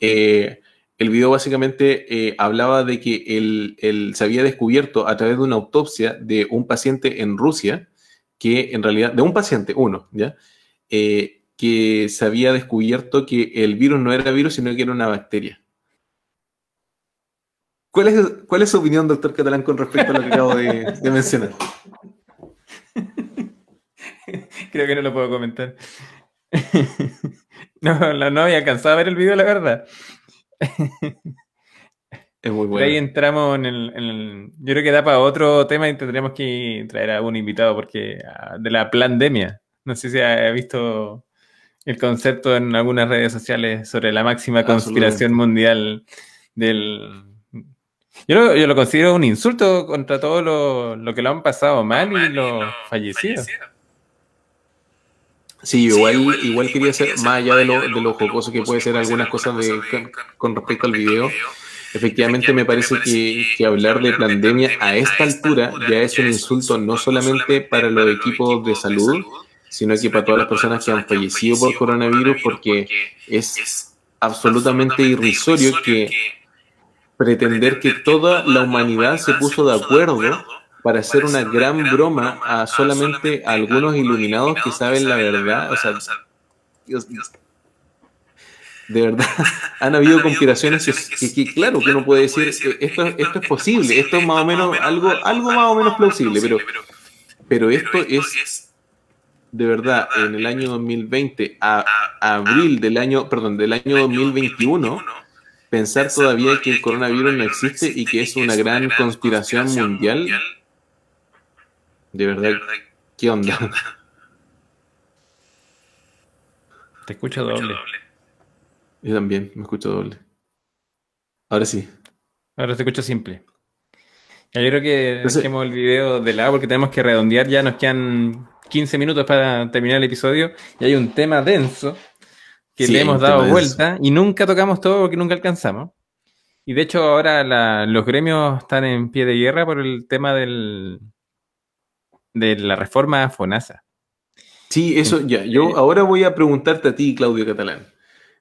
Eh, el video básicamente eh, hablaba de que él, se había descubierto a través de una autopsia de un paciente en Rusia, que en realidad, de un paciente, uno, ¿ya? que se había descubierto que el virus no era virus, sino que era una bacteria. ¿Cuál es, su opinión, doctor Catalán, con respecto a lo que acabo de, mencionar? Creo que no lo puedo comentar. No, no había alcanzado a ver el video, la verdad. Es muy bueno. ahí entramos en el, Yo creo que da para otro tema y tendríamos que traer a un invitado porque ah, de la pandemia. No sé si ha visto el concepto en algunas redes sociales sobre la máxima conspiración mundial del yo lo, considero un insulto contra todo lo, que lo han pasado mal y los fallecidos. Sí, igual, igual quería ser, más allá de lo, de lo jocoso que puede ser algunas cosas de, con respecto al video, efectivamente me parece que, hablar de pandemia a esta altura ya es un insulto no solamente para los equipos de salud, sino que para todas las personas que han fallecido por coronavirus, porque es absolutamente irrisorio que pretender que toda la humanidad se puso de acuerdo para hacer una gran broma a solamente algunos iluminados que saben la verdad. O sea. De verdad, han habido conspiraciones que, claro, que uno puede decir, esto, esto es posible, esto es más o menos algo, algo más o menos plausible, pero, pero esto es de verdad en el año 2020 a, abril del año, perdón, del año 2021 pensar todavía que el coronavirus no existe y que es una gran conspiración mundial. De verdad, ¿qué onda? Te escucho doble. Yo también, me escucho doble. Ahora sí. Ahora te escucho simple. Yo creo que dejemos el video de lado porque tenemos que redondear. Ya nos quedan 15 minutos para terminar el episodio y hay un tema denso que le hemos dado vuelta y nunca tocamos todo porque nunca alcanzamos. Y de hecho ahora los gremios están en pie de guerra por el tema del, de la reforma FONASA. Sí, eso ya. Yo eh, ahora voy a preguntarte a ti, Claudio Catalán.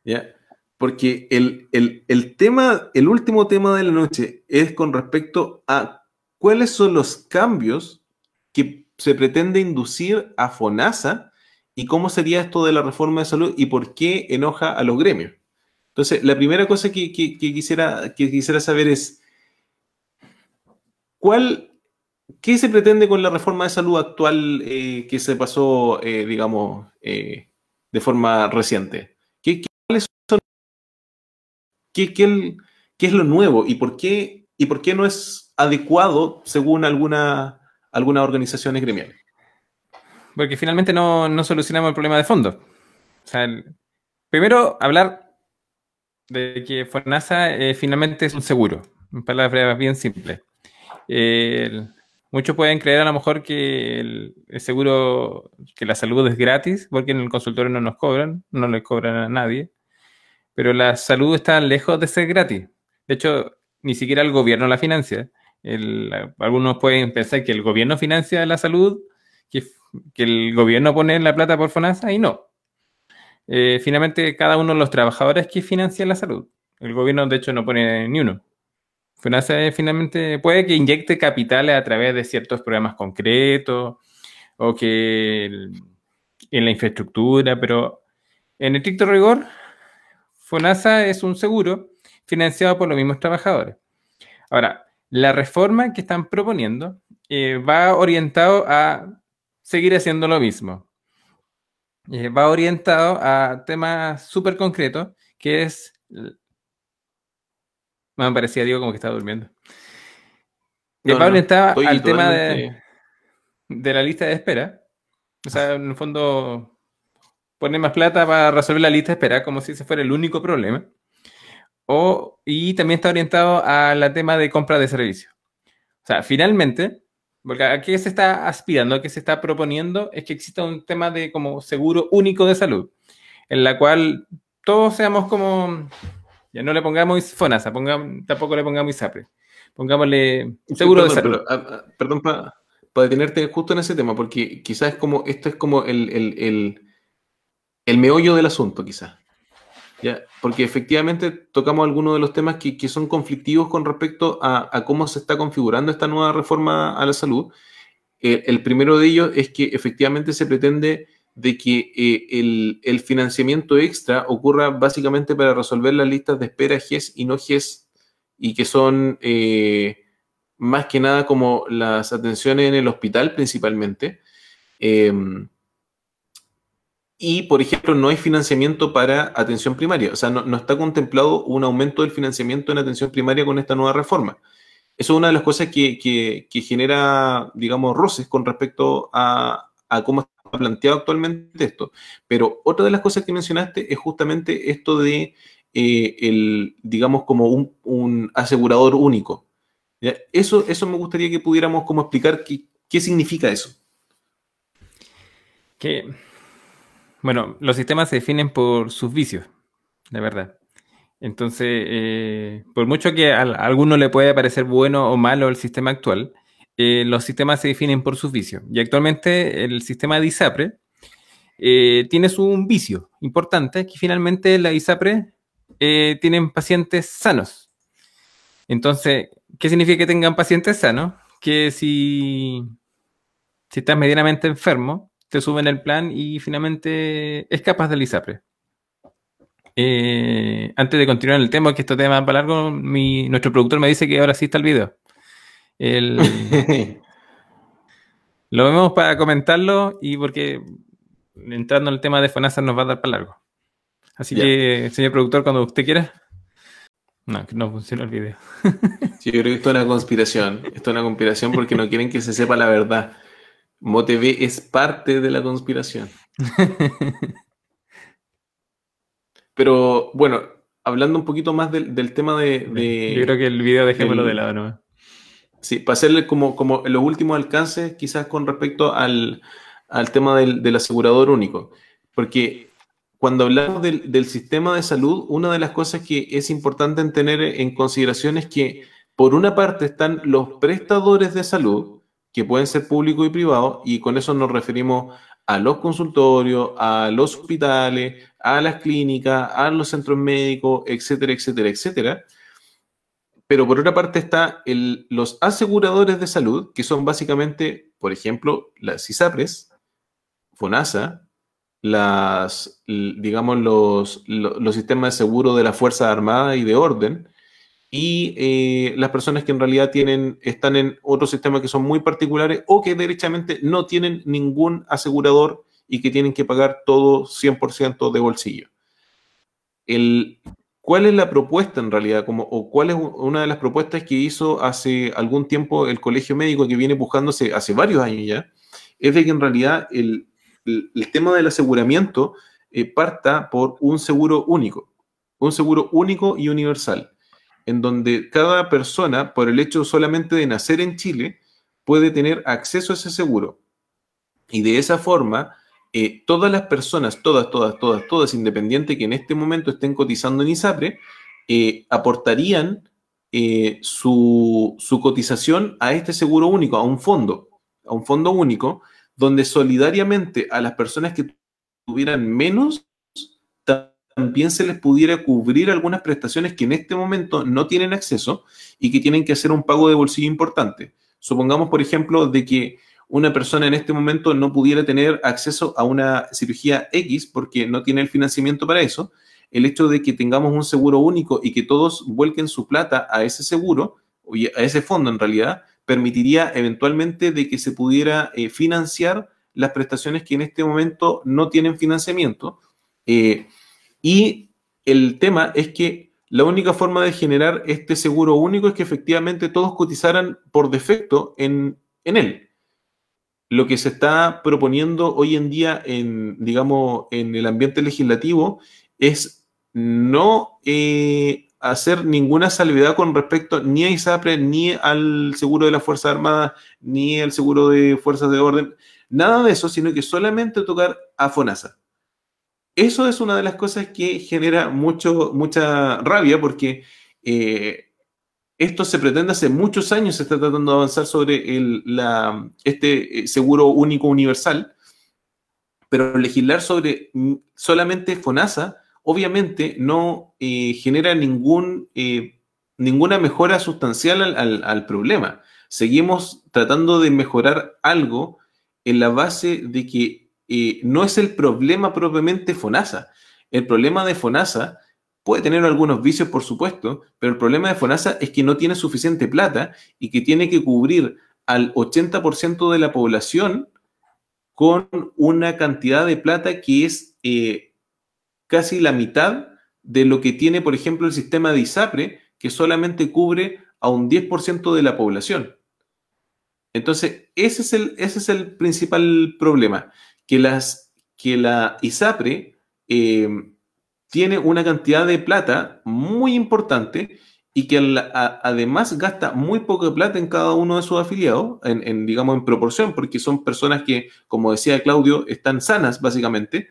¿ya? Porque el, el, tema, el último tema de la noche es con respecto a cuáles son los cambios que se pretende inducir a FONASA y cómo sería esto de la reforma de salud y por qué enoja a los gremios. Entonces, la primera cosa que, quisiera, que quisiera saber es, ¿cuál, ¿qué se pretende con la reforma de salud actual eh, que se pasó, eh, digamos, eh, de forma reciente? ¿Qué, qué, es lo nuevo y por qué, qué no es adecuado según alguna, algunas organizaciones gremiales. Porque finalmente no, solucionamos el problema de fondo. Primero hablar de que FONASA eh, finalmente es un seguro, en palabras bien simples. muchos pueden creer a lo mejor que el, seguro, que la salud es gratis, porque en el consultorio no nos cobran, no le cobran a nadie pero la salud está lejos de ser gratis. De hecho, ni siquiera el gobierno la financia. algunos pueden pensar que el gobierno financia la salud, que, el gobierno pone la plata por FONASA y no. Eh, finalmente, cada uno de los trabajadores que financia la salud. El gobierno, de hecho, no pone ni uno. FONASA finalmente puede que inyecte capitales a través de ciertos programas concretos o que en la infraestructura, pero en estricto rigor, FONASA es un seguro financiado por los mismos trabajadores. Ahora, la reforma que están proponiendo eh, va orientado a seguir haciendo lo mismo. Eh, va orientado a temas súper concretos, que es... Me parecía, digo, como que estaba durmiendo. Eh, va orientado al tema de, de la lista de espera. O sea, en el fondo, poner más plata para resolver la lista de espera, como si ese fuera el único problema. O, y también está orientado al tema de compra de servicios. O sea, finalmente, porque a qué se está aspirando, a qué se está proponiendo, es que exista un tema de como seguro único de salud, en la cual todos seamos como, ya no le pongamos FONASA, tampoco le pongamos ISAPRE, pongámosle seguro de salud. Ah, ah, perdón para detenerte justo en ese tema, porque quizás como, esto es como el el meollo del asunto, quizás. ¿ya? Porque efectivamente tocamos algunos de los temas que, son conflictivos con respecto a, cómo se está configurando esta nueva reforma a la salud. El primero de ellos es que efectivamente se pretende de que eh, el, financiamiento extra ocurra básicamente para resolver las listas de espera GES y no GES, y que son eh, más que nada como las atenciones en el hospital principalmente. Y, por ejemplo, no hay financiamiento para atención primaria. O sea, no, está contemplado un aumento del financiamiento en atención primaria con esta nueva reforma. Eso es una de las cosas que, genera, digamos, roces con respecto a, cómo está planteado actualmente esto. Pero otra de las cosas que mencionaste es justamente esto de, eh, el, digamos, como un, asegurador único. Eso, eso me gustaría que pudiéramos como explicar qué, qué significa eso. Que bueno, los sistemas se definen por sus vicios, de verdad. Entonces, eh, por mucho que a, alguno le pueda parecer bueno o malo el sistema actual, eh, los sistemas se definen por sus vicios. Y actualmente el sistema de ISAPRE eh, tiene un vicio importante, que finalmente la ISAPRE tienen pacientes sanos. Entonces, ¿qué significa que tengan pacientes sanos? Que si, si estás medianamente enfermo, te suben el plan y finalmente es capaz del ISAPRE. Eh, antes de continuar el tema, que este tema va para largo, nuestro productor me dice que ahora sí está el video. lo vemos para comentarlo y porque entrando en el tema de FONASA nos va a dar para largo. Así que, señor productor, cuando usted quiera. No, que no funciona el video. sí, yo creo que esto es una conspiración. Esto es una conspiración porque no quieren que se sepa la verdad. MoTV es parte de la conspiración. Pero bueno, hablando un poquito más del, tema de, Yo creo que el video dejémoslo de lado, ¿no? Sí, para hacerle como, como los últimos alcances, quizás con respecto al, tema del, asegurador único. Porque cuando hablamos del, del, sistema de salud, una de las cosas que es importante tener en consideración es que, por una parte, están los prestadores de salud, que pueden ser públicos y privados, y con eso nos referimos a los consultorios, a los hospitales, a las clínicas, a los centros médicos, etcétera, etcétera, etcétera. Pero por otra parte está los aseguradores de salud, que son básicamente, por ejemplo, las ISAPRES, FONASA, las, digamos, los, los, sistemas de seguro de la Fuerza Armada y de Orden, y eh, las personas que en realidad tienen, están en otros sistemas que son muy particulares o que derechamente no tienen ningún asegurador y que tienen que pagar todo 100% de bolsillo. El, ¿Cuál es la propuesta en realidad? Como, ¿O cuál es una de las propuestas que hizo hace algún tiempo el Colegio Médico que viene buscándose hace varios años ya? Es de que en realidad el, tema del aseguramiento eh, parta por un seguro único, un seguro único y universal en donde cada persona, por el hecho solamente de nacer en Chile, puede tener acceso a ese seguro. Y de esa forma, eh, todas las personas, todas, todas, todas, todas, independiente que en este momento estén cotizando en ISAPRE, eh, aportarían eh, su, su, cotización a este seguro único, a un fondo, a un fondo único, donde solidariamente a las personas que tuvieran menos también se les pudiera cubrir algunas prestaciones que en este momento no tienen acceso y que tienen que hacer un pago de bolsillo importante. Supongamos, por ejemplo, de que una persona en este momento no pudiera tener acceso a una cirugía X porque no tiene el financiamiento para eso. El hecho de que tengamos un seguro único y que todos vuelquen su plata a ese seguro, o a ese fondo en realidad, permitiría eventualmente de que se pudiera eh, financiar las prestaciones que en este momento no tienen financiamiento. Eh, y el tema es que la única forma de generar este seguro único es que efectivamente todos cotizaran por defecto en, él. Lo que se está proponiendo hoy en día en, digamos, en el ambiente legislativo es no eh, hacer ninguna salvedad con respecto ni a ISAPRE, ni al seguro de las Fuerzas Armadas, ni al seguro de Fuerzas de Orden, nada de eso, sino que solamente tocar a FONASA eso es una de las cosas que genera mucho, mucha rabia porque eh, esto se pretende hace muchos años, se está tratando de avanzar sobre el, este eh, seguro único universal, pero legislar sobre solamente FONASA obviamente no eh, genera ningún, ninguna mejora sustancial al, al problema. Seguimos tratando de mejorar algo en la base de que no es el problema propiamente FONASA. El problema de FONASA puede tener algunos vicios, por supuesto, pero el problema de FONASA es que no tiene suficiente plata y que tiene que cubrir al 80% de la población con una cantidad de plata que es eh, casi la mitad de lo que tiene, por ejemplo, el sistema de ISAPRE, que solamente cubre a un 10% de la población. Entonces, ese es el, ese es el principal problema que, las, que la ISAPRE eh, tiene una cantidad de plata muy importante y que además gasta muy poca plata en cada uno de sus afiliados, en, digamos en proporción, porque son personas que, como decía Claudio, están sanas básicamente,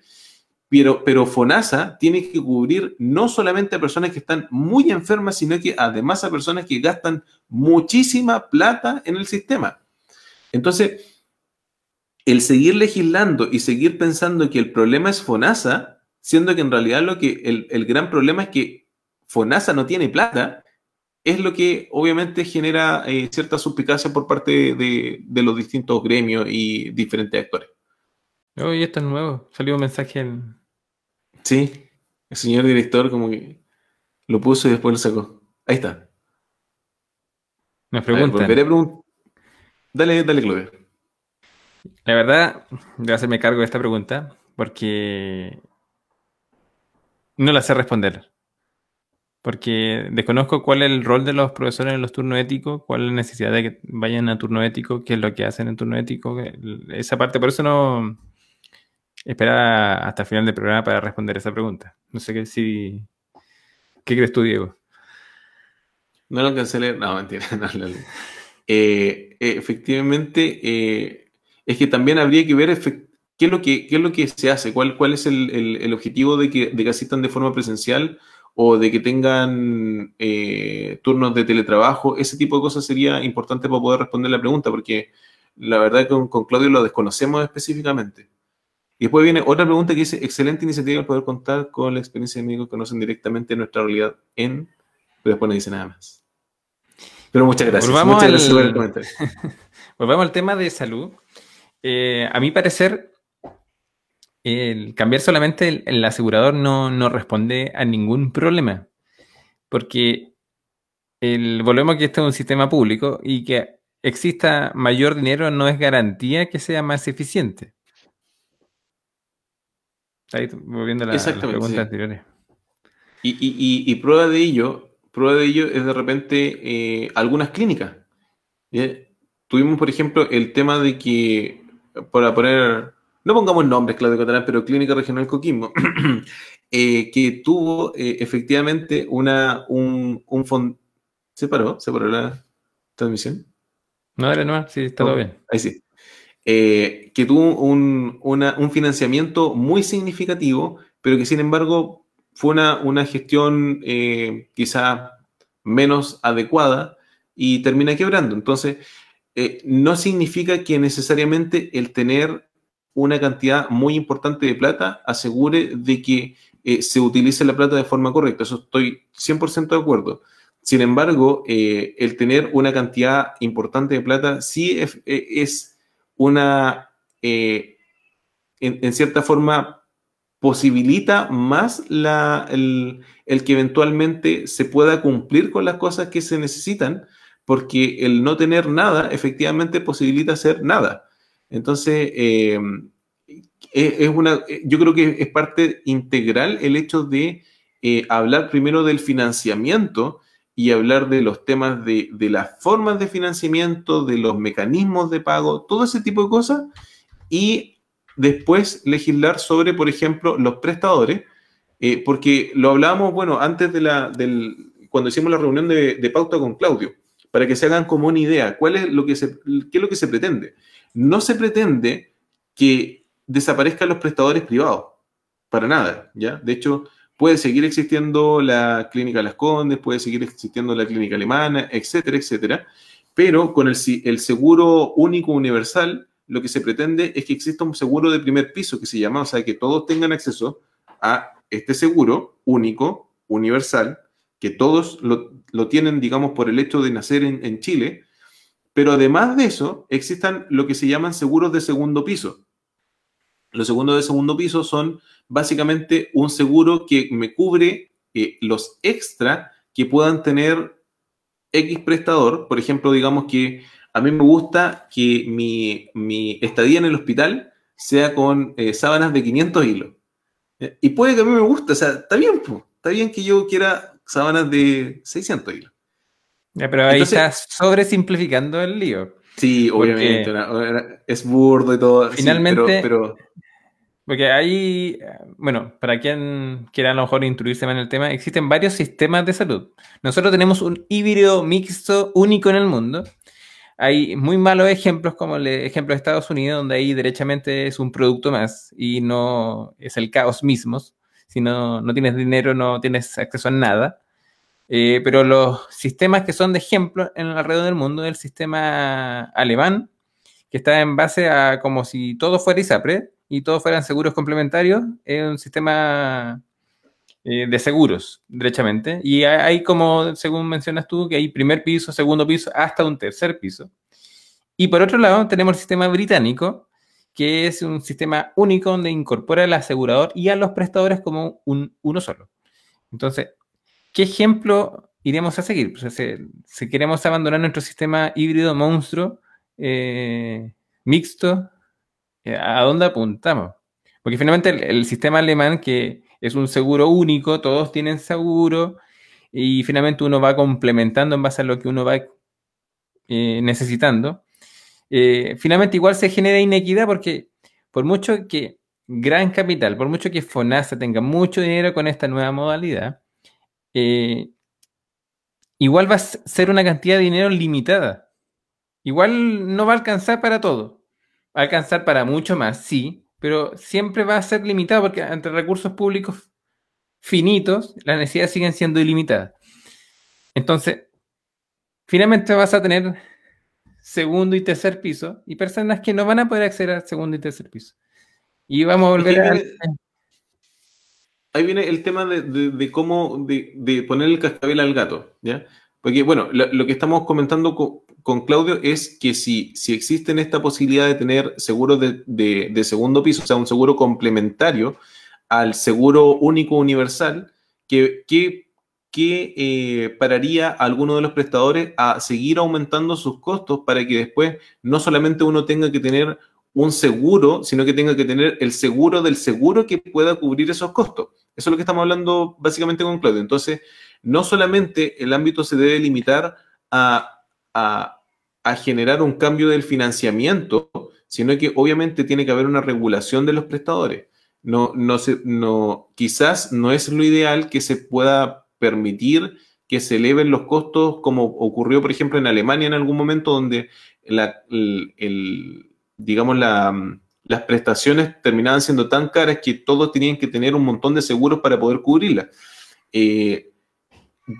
pero, pero FONASA tiene que cubrir no solamente a personas que están muy enfermas, sino que además a personas que gastan muchísima plata en el sistema. Entonces, el seguir legislando y seguir pensando que el problema es FONASA, siendo que en realidad lo que el, gran problema es que FONASA no tiene plata, es lo que obviamente genera eh, cierta suspicacia por parte de, los distintos gremios y diferentes actores. Oye, esto es nuevo. Salió un mensaje en. Sí. El señor director como que lo puso y después lo sacó. Ahí está. Me preguntan. dale, dale, Claudia. La verdad, a hacerme cargo de esta pregunta porque no la sé responder. Porque desconozco cuál es el rol de los profesores en los turnos éticos, cuál es la necesidad de que vayan a turno ético, qué es lo que hacen en turno ético. Esa parte, por eso no espera hasta el final del programa para responder esa pregunta. No sé qué si. ¿Qué crees tú, Diego? No lo cancelé. No, mentira. Eh, efectivamente, eh, es que también habría que ver qué es lo que, es lo que se hace, cuál, cuál es el, objetivo de que, de que asistan de forma presencial o de que tengan eh, turnos de teletrabajo, ese tipo de cosas sería importante para poder responder la pregunta, porque la verdad que con, Claudio lo desconocemos específicamente. Y después viene otra pregunta que dice, excelente iniciativa el poder contar con la experiencia de amigos que conocen directamente nuestra realidad en, pero después no dice nada más. Pero muchas gracias. Volvamos muchas gracias por el comentario. Volvamos al tema de salud. Eh, a mi parecer, el cambiar solamente el, asegurador no, responde a ningún problema. Porque el, volvemos a que este es un sistema público y que exista mayor dinero no es garantía que sea más eficiente. Ahí, volviendo a la, las preguntas anteriores. Y, prueba de ello, prueba de ello es de repente eh, algunas clínicas. Tuvimos, por ejemplo, el tema de que, para poner no pongamos nombres, Claudio Catalán, pero Clínica Regional Coquimbo, eh, que tuvo eh, efectivamente una, un, un fondo. ¿Se paró? ¿Se paró la transmisión? No, era no, sí, está todo bien. Ahí sí. Eh, que tuvo un, un, financiamiento muy significativo, pero que sin embargo fue una, una gestión quizá menos adecuada y termina quebrando. Entonces, no significa que necesariamente el tener una cantidad muy importante de plata asegure de que eh, se utilice la plata de forma correcta. Eso estoy 100% de acuerdo. Sin embargo, eh, el tener una cantidad importante de plata sí es, eh, una, en, cierta forma, posibilita más la, el, el, que eventualmente se pueda cumplir con las cosas que se necesitan, porque el no tener nada efectivamente posibilita hacer nada. Entonces, eh, es una, yo creo que es parte integral el hecho de eh, hablar primero del financiamiento y hablar de los temas de, las formas de financiamiento, de los mecanismos de pago, todo ese tipo de cosas, y después legislar sobre, por ejemplo, los prestadores, eh, porque lo hablábamos, bueno, antes de la, del, cuando hicimos la reunión de, de pauta con Claudio, para que se hagan como una idea, ¿cuál es lo que se, qué es lo que se pretende? No se pretende que desaparezcan los prestadores privados, para nada, ¿ya? De hecho, puede seguir existiendo la clínica Las Condes, puede seguir existiendo la clínica alemana, etcétera, etcétera, pero con el, el seguro único universal, lo que se pretende es que exista un seguro de primer piso que se llama, o sea, que todos tengan acceso a este seguro único, universal, que todos lo, tienen, digamos, por el hecho de nacer en, Chile, pero además de eso, existan lo que se llaman seguros de segundo piso. Los seguros de segundo piso son básicamente un seguro que me cubre eh, los extra que puedan tener X prestador. Por ejemplo, digamos que a mí me gusta que mi, estadía en el hospital sea con eh, sábanas de 500 hilos. Eh, y puede que a mí me guste, o sea, está bien, está bien que yo quiera sábanas de 600 hilos pero ahí estás sobresimplificando el lío. Sí, obviamente, es burdo y todo. Finalmente, pero, Porque ahí, bueno, para quien quiera a lo mejor instruirse más en el tema, existen varios sistemas de salud. Nosotros tenemos un híbrido mixto único en el mundo. Hay muy malos ejemplos, como el ejemplo de Estados Unidos, donde ahí derechamente es un producto más y no es el caos mismo. Si no, no tienes dinero, no tienes acceso a nada. Eh, pero los sistemas que son de ejemplo en alrededor del mundo, el sistema alemán, que está en base a como si todo fuera ISAPRE y todos fueran seguros complementarios, es un sistema eh, de seguros, derechamente. Y hay como, según mencionas tú, que hay primer piso, segundo piso, hasta un tercer piso. Y por otro lado, tenemos el sistema británico, que es un sistema único donde incorpora al asegurador y a los prestadores como un, uno solo. Entonces, ¿qué ejemplo iremos a seguir? Pues, si, queremos abandonar nuestro sistema híbrido monstruo, eh, mixto, eh, ¿a dónde apuntamos? Porque finalmente el, sistema alemán, que es un seguro único, todos tienen seguro, y finalmente uno va complementando en base a lo que uno va eh, necesitando. Eh, finalmente igual se genera inequidad porque por mucho que Gran Capital, por mucho que FONASA tenga mucho dinero con esta nueva modalidad, eh, igual va a ser una cantidad de dinero limitada. Igual no va a alcanzar para todo. Va a alcanzar para mucho más, sí, pero siempre va a ser limitado porque entre recursos públicos finitos, las necesidades siguen siendo ilimitadas. Entonces, finalmente vas a tener segundo y tercer piso y personas que no van a poder acceder al segundo y tercer piso. Y vamos a volver a... Ahí viene el tema de, cómo, de, poner el cascabel al gato, ¿ya? Porque, bueno, lo, que estamos comentando con, Claudio es que si, si existe esta posibilidad de tener seguros de, segundo piso, o sea, un seguro complementario al seguro único universal, que, que que eh, pararía a alguno de los prestadores a seguir aumentando sus costos para que después no solamente uno tenga que tener un seguro, sino que tenga que tener el seguro del seguro que pueda cubrir esos costos. Eso es lo que estamos hablando básicamente con Claudio. Entonces, no solamente el ámbito se debe limitar a, a generar un cambio del financiamiento, sino que obviamente tiene que haber una regulación de los prestadores. No, no, se, no, quizás no es lo ideal que se pueda permitir que se eleven los costos, como ocurrió, por ejemplo, en Alemania en algún momento, donde digamos, las prestaciones terminaban siendo tan caras que todos tenían que tener un montón de seguros para poder cubrirlas. Eh,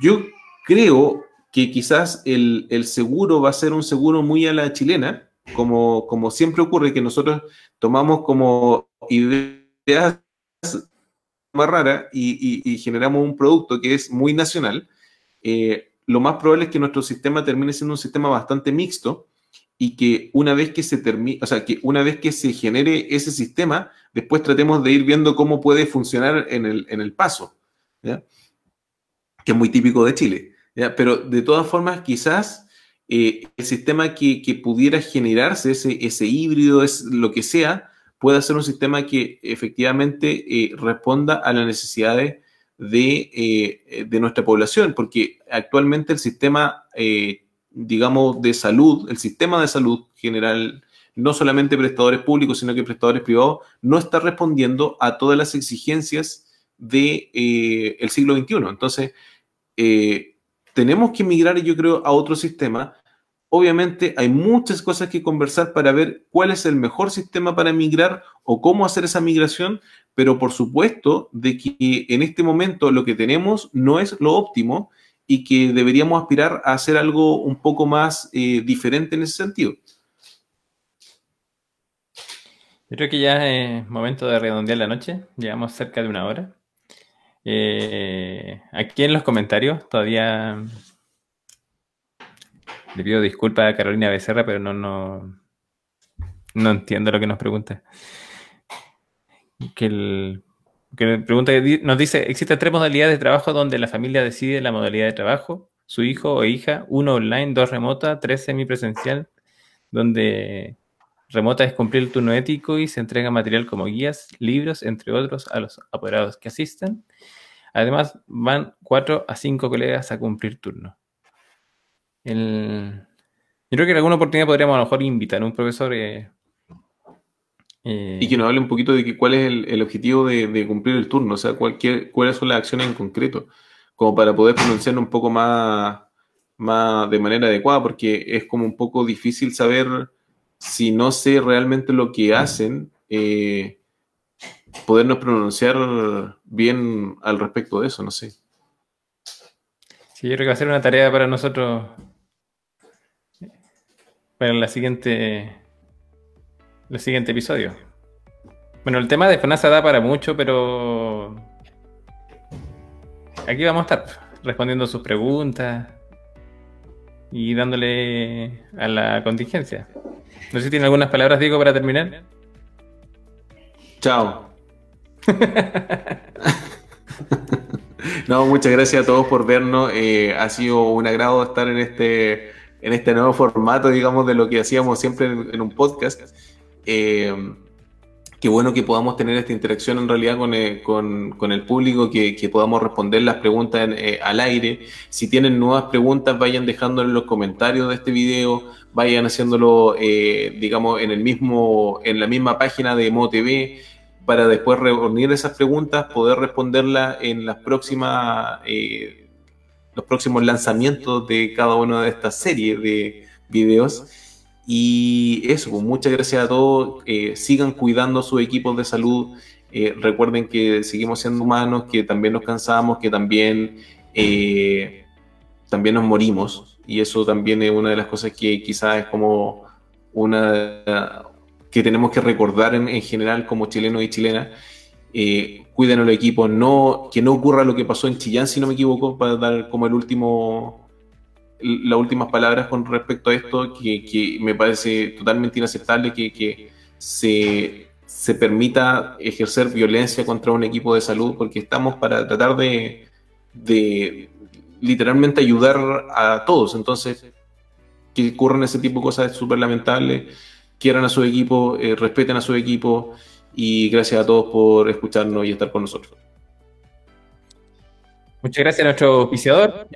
yo creo que quizás el, seguro va a ser un seguro muy a la chilena, como, como siempre ocurre, que nosotros tomamos como ideas rara y, generamos un producto que es muy nacional, eh, lo más probable es que nuestro sistema termine siendo un sistema bastante mixto y que una vez que se termine, o sea, que una vez que se genere ese sistema, después tratemos de ir viendo cómo puede funcionar en el, paso, que es muy típico de Chile. Pero de todas formas, quizás eh, el sistema que, pudiera generarse, ese, ese híbrido, es lo que sea, pueda ser un sistema que efectivamente eh, responda a las necesidades de, eh, de, nuestra población, porque actualmente el sistema, eh, digamos, de salud, el sistema de salud general, no solamente prestadores públicos, sino que prestadores privados, no está respondiendo a todas las exigencias del de, el siglo XXI. Entonces, tenemos que migrar, yo creo, a otro sistema obviamente hay muchas cosas que conversar para ver cuál es el mejor sistema para migrar o cómo hacer esa migración, pero por supuesto de que en este momento lo que tenemos no es lo óptimo y que deberíamos aspirar a hacer algo un poco más eh, diferente en ese sentido. Yo creo que ya es momento de redondear la noche, llevamos cerca de una hora. Eh, aquí en los comentarios todavía le pido disculpas a Carolina Becerra, pero no, no, no entiendo lo que nos pregunta. Que, el, que pregunta nos dice, existen tres modalidades de trabajo donde la familia decide la modalidad de trabajo, su hijo o hija, uno online, dos remota, tres semipresencial, donde remota es cumplir el turno ético y se entrega material como guías, libros, entre otros, a los apoderados que asisten. Además, van cuatro a cinco colegas a cumplir turno. El... Yo creo que en alguna oportunidad podríamos a lo mejor invitar a un profesor. Eh, eh, y que nos hable un poquito de que, cuál es el, objetivo de, cumplir el turno, o sea, cualquier, cuáles son las acciones en concreto, como para poder pronunciar un poco más, más de manera adecuada, porque es como un poco difícil saber si no sé realmente lo que hacen, eh, podernos pronunciar bien al respecto de eso, no sé. Sí, yo creo que va a ser una tarea para nosotros para la siguiente, el siguiente episodio. Bueno, el tema de FONASA da para mucho, pero aquí vamos a estar respondiendo sus preguntas y dándole a la contingencia. No sé si tiene algunas palabras, Diego, para terminar. Chao. no, muchas gracias a todos por vernos. Eh, ha sido un agrado estar en este, en este nuevo formato, digamos, de lo que hacíamos siempre en, un podcast. Eh, qué bueno que podamos tener esta interacción en realidad con, eh, el público, que, podamos responder las preguntas al aire. Si tienen nuevas preguntas, vayan dejándolo en los comentarios de este video, vayan haciéndolo, digamos, en el mismo, en la misma página de MoTV para después reunir esas preguntas, poder responderlas en las próximas, eh, los próximos lanzamientos de cada una de estas series de videos. Y eso, pues muchas gracias a todos. Eh, sigan cuidando sus equipos de salud. Eh, recuerden que seguimos siendo humanos, que también nos cansamos, que también, también nos morimos. Y eso también es una de las cosas que quizás es como una, que tenemos que recordar en, general como chilenos y chilenas. Eh, cuiden a los equipos, no, que no ocurra lo que pasó en Chillán, si no me equivoco, para dar como el último, las últimas palabras con respecto a esto, que, me parece totalmente inaceptable que, se, permita ejercer violencia contra un equipo de salud, porque estamos para tratar de, de literalmente ayudar a todos. Entonces, que ocurran ese tipo de cosas es súper lamentable quieran a su equipo, eh, respeten a su equipo y gracias a todos por escucharnos y estar con nosotros. Muchas gracias a nuestro oficiador,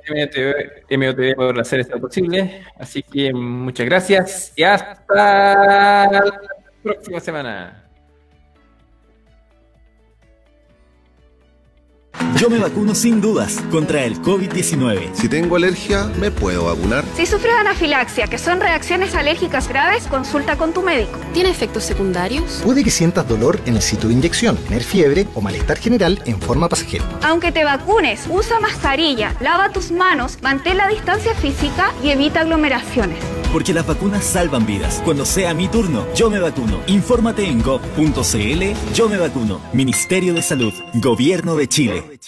MOTV, por hacer esto posible. Así que muchas gracias y hasta la próxima semana. Yo me vacuno sin dudas contra el COVID-19. Si tengo alergia, me puedo vacunar. Si sufres anafilaxia, que son reacciones alérgicas graves, consulta con tu médico. ¿Tiene efectos secundarios? Puede que sientas dolor en el sitio de inyección, tener fiebre o malestar general en forma pasajera. Aunque te vacunes, usa mascarilla, lava tus manos, mantén la distancia física y evita aglomeraciones. Porque las vacunas salvan vidas. Cuando sea mi turno, yo me vacuno. Infórmate en gov.cl. Yo me vacuno. Ministerio de Salud. Gobierno de Chile.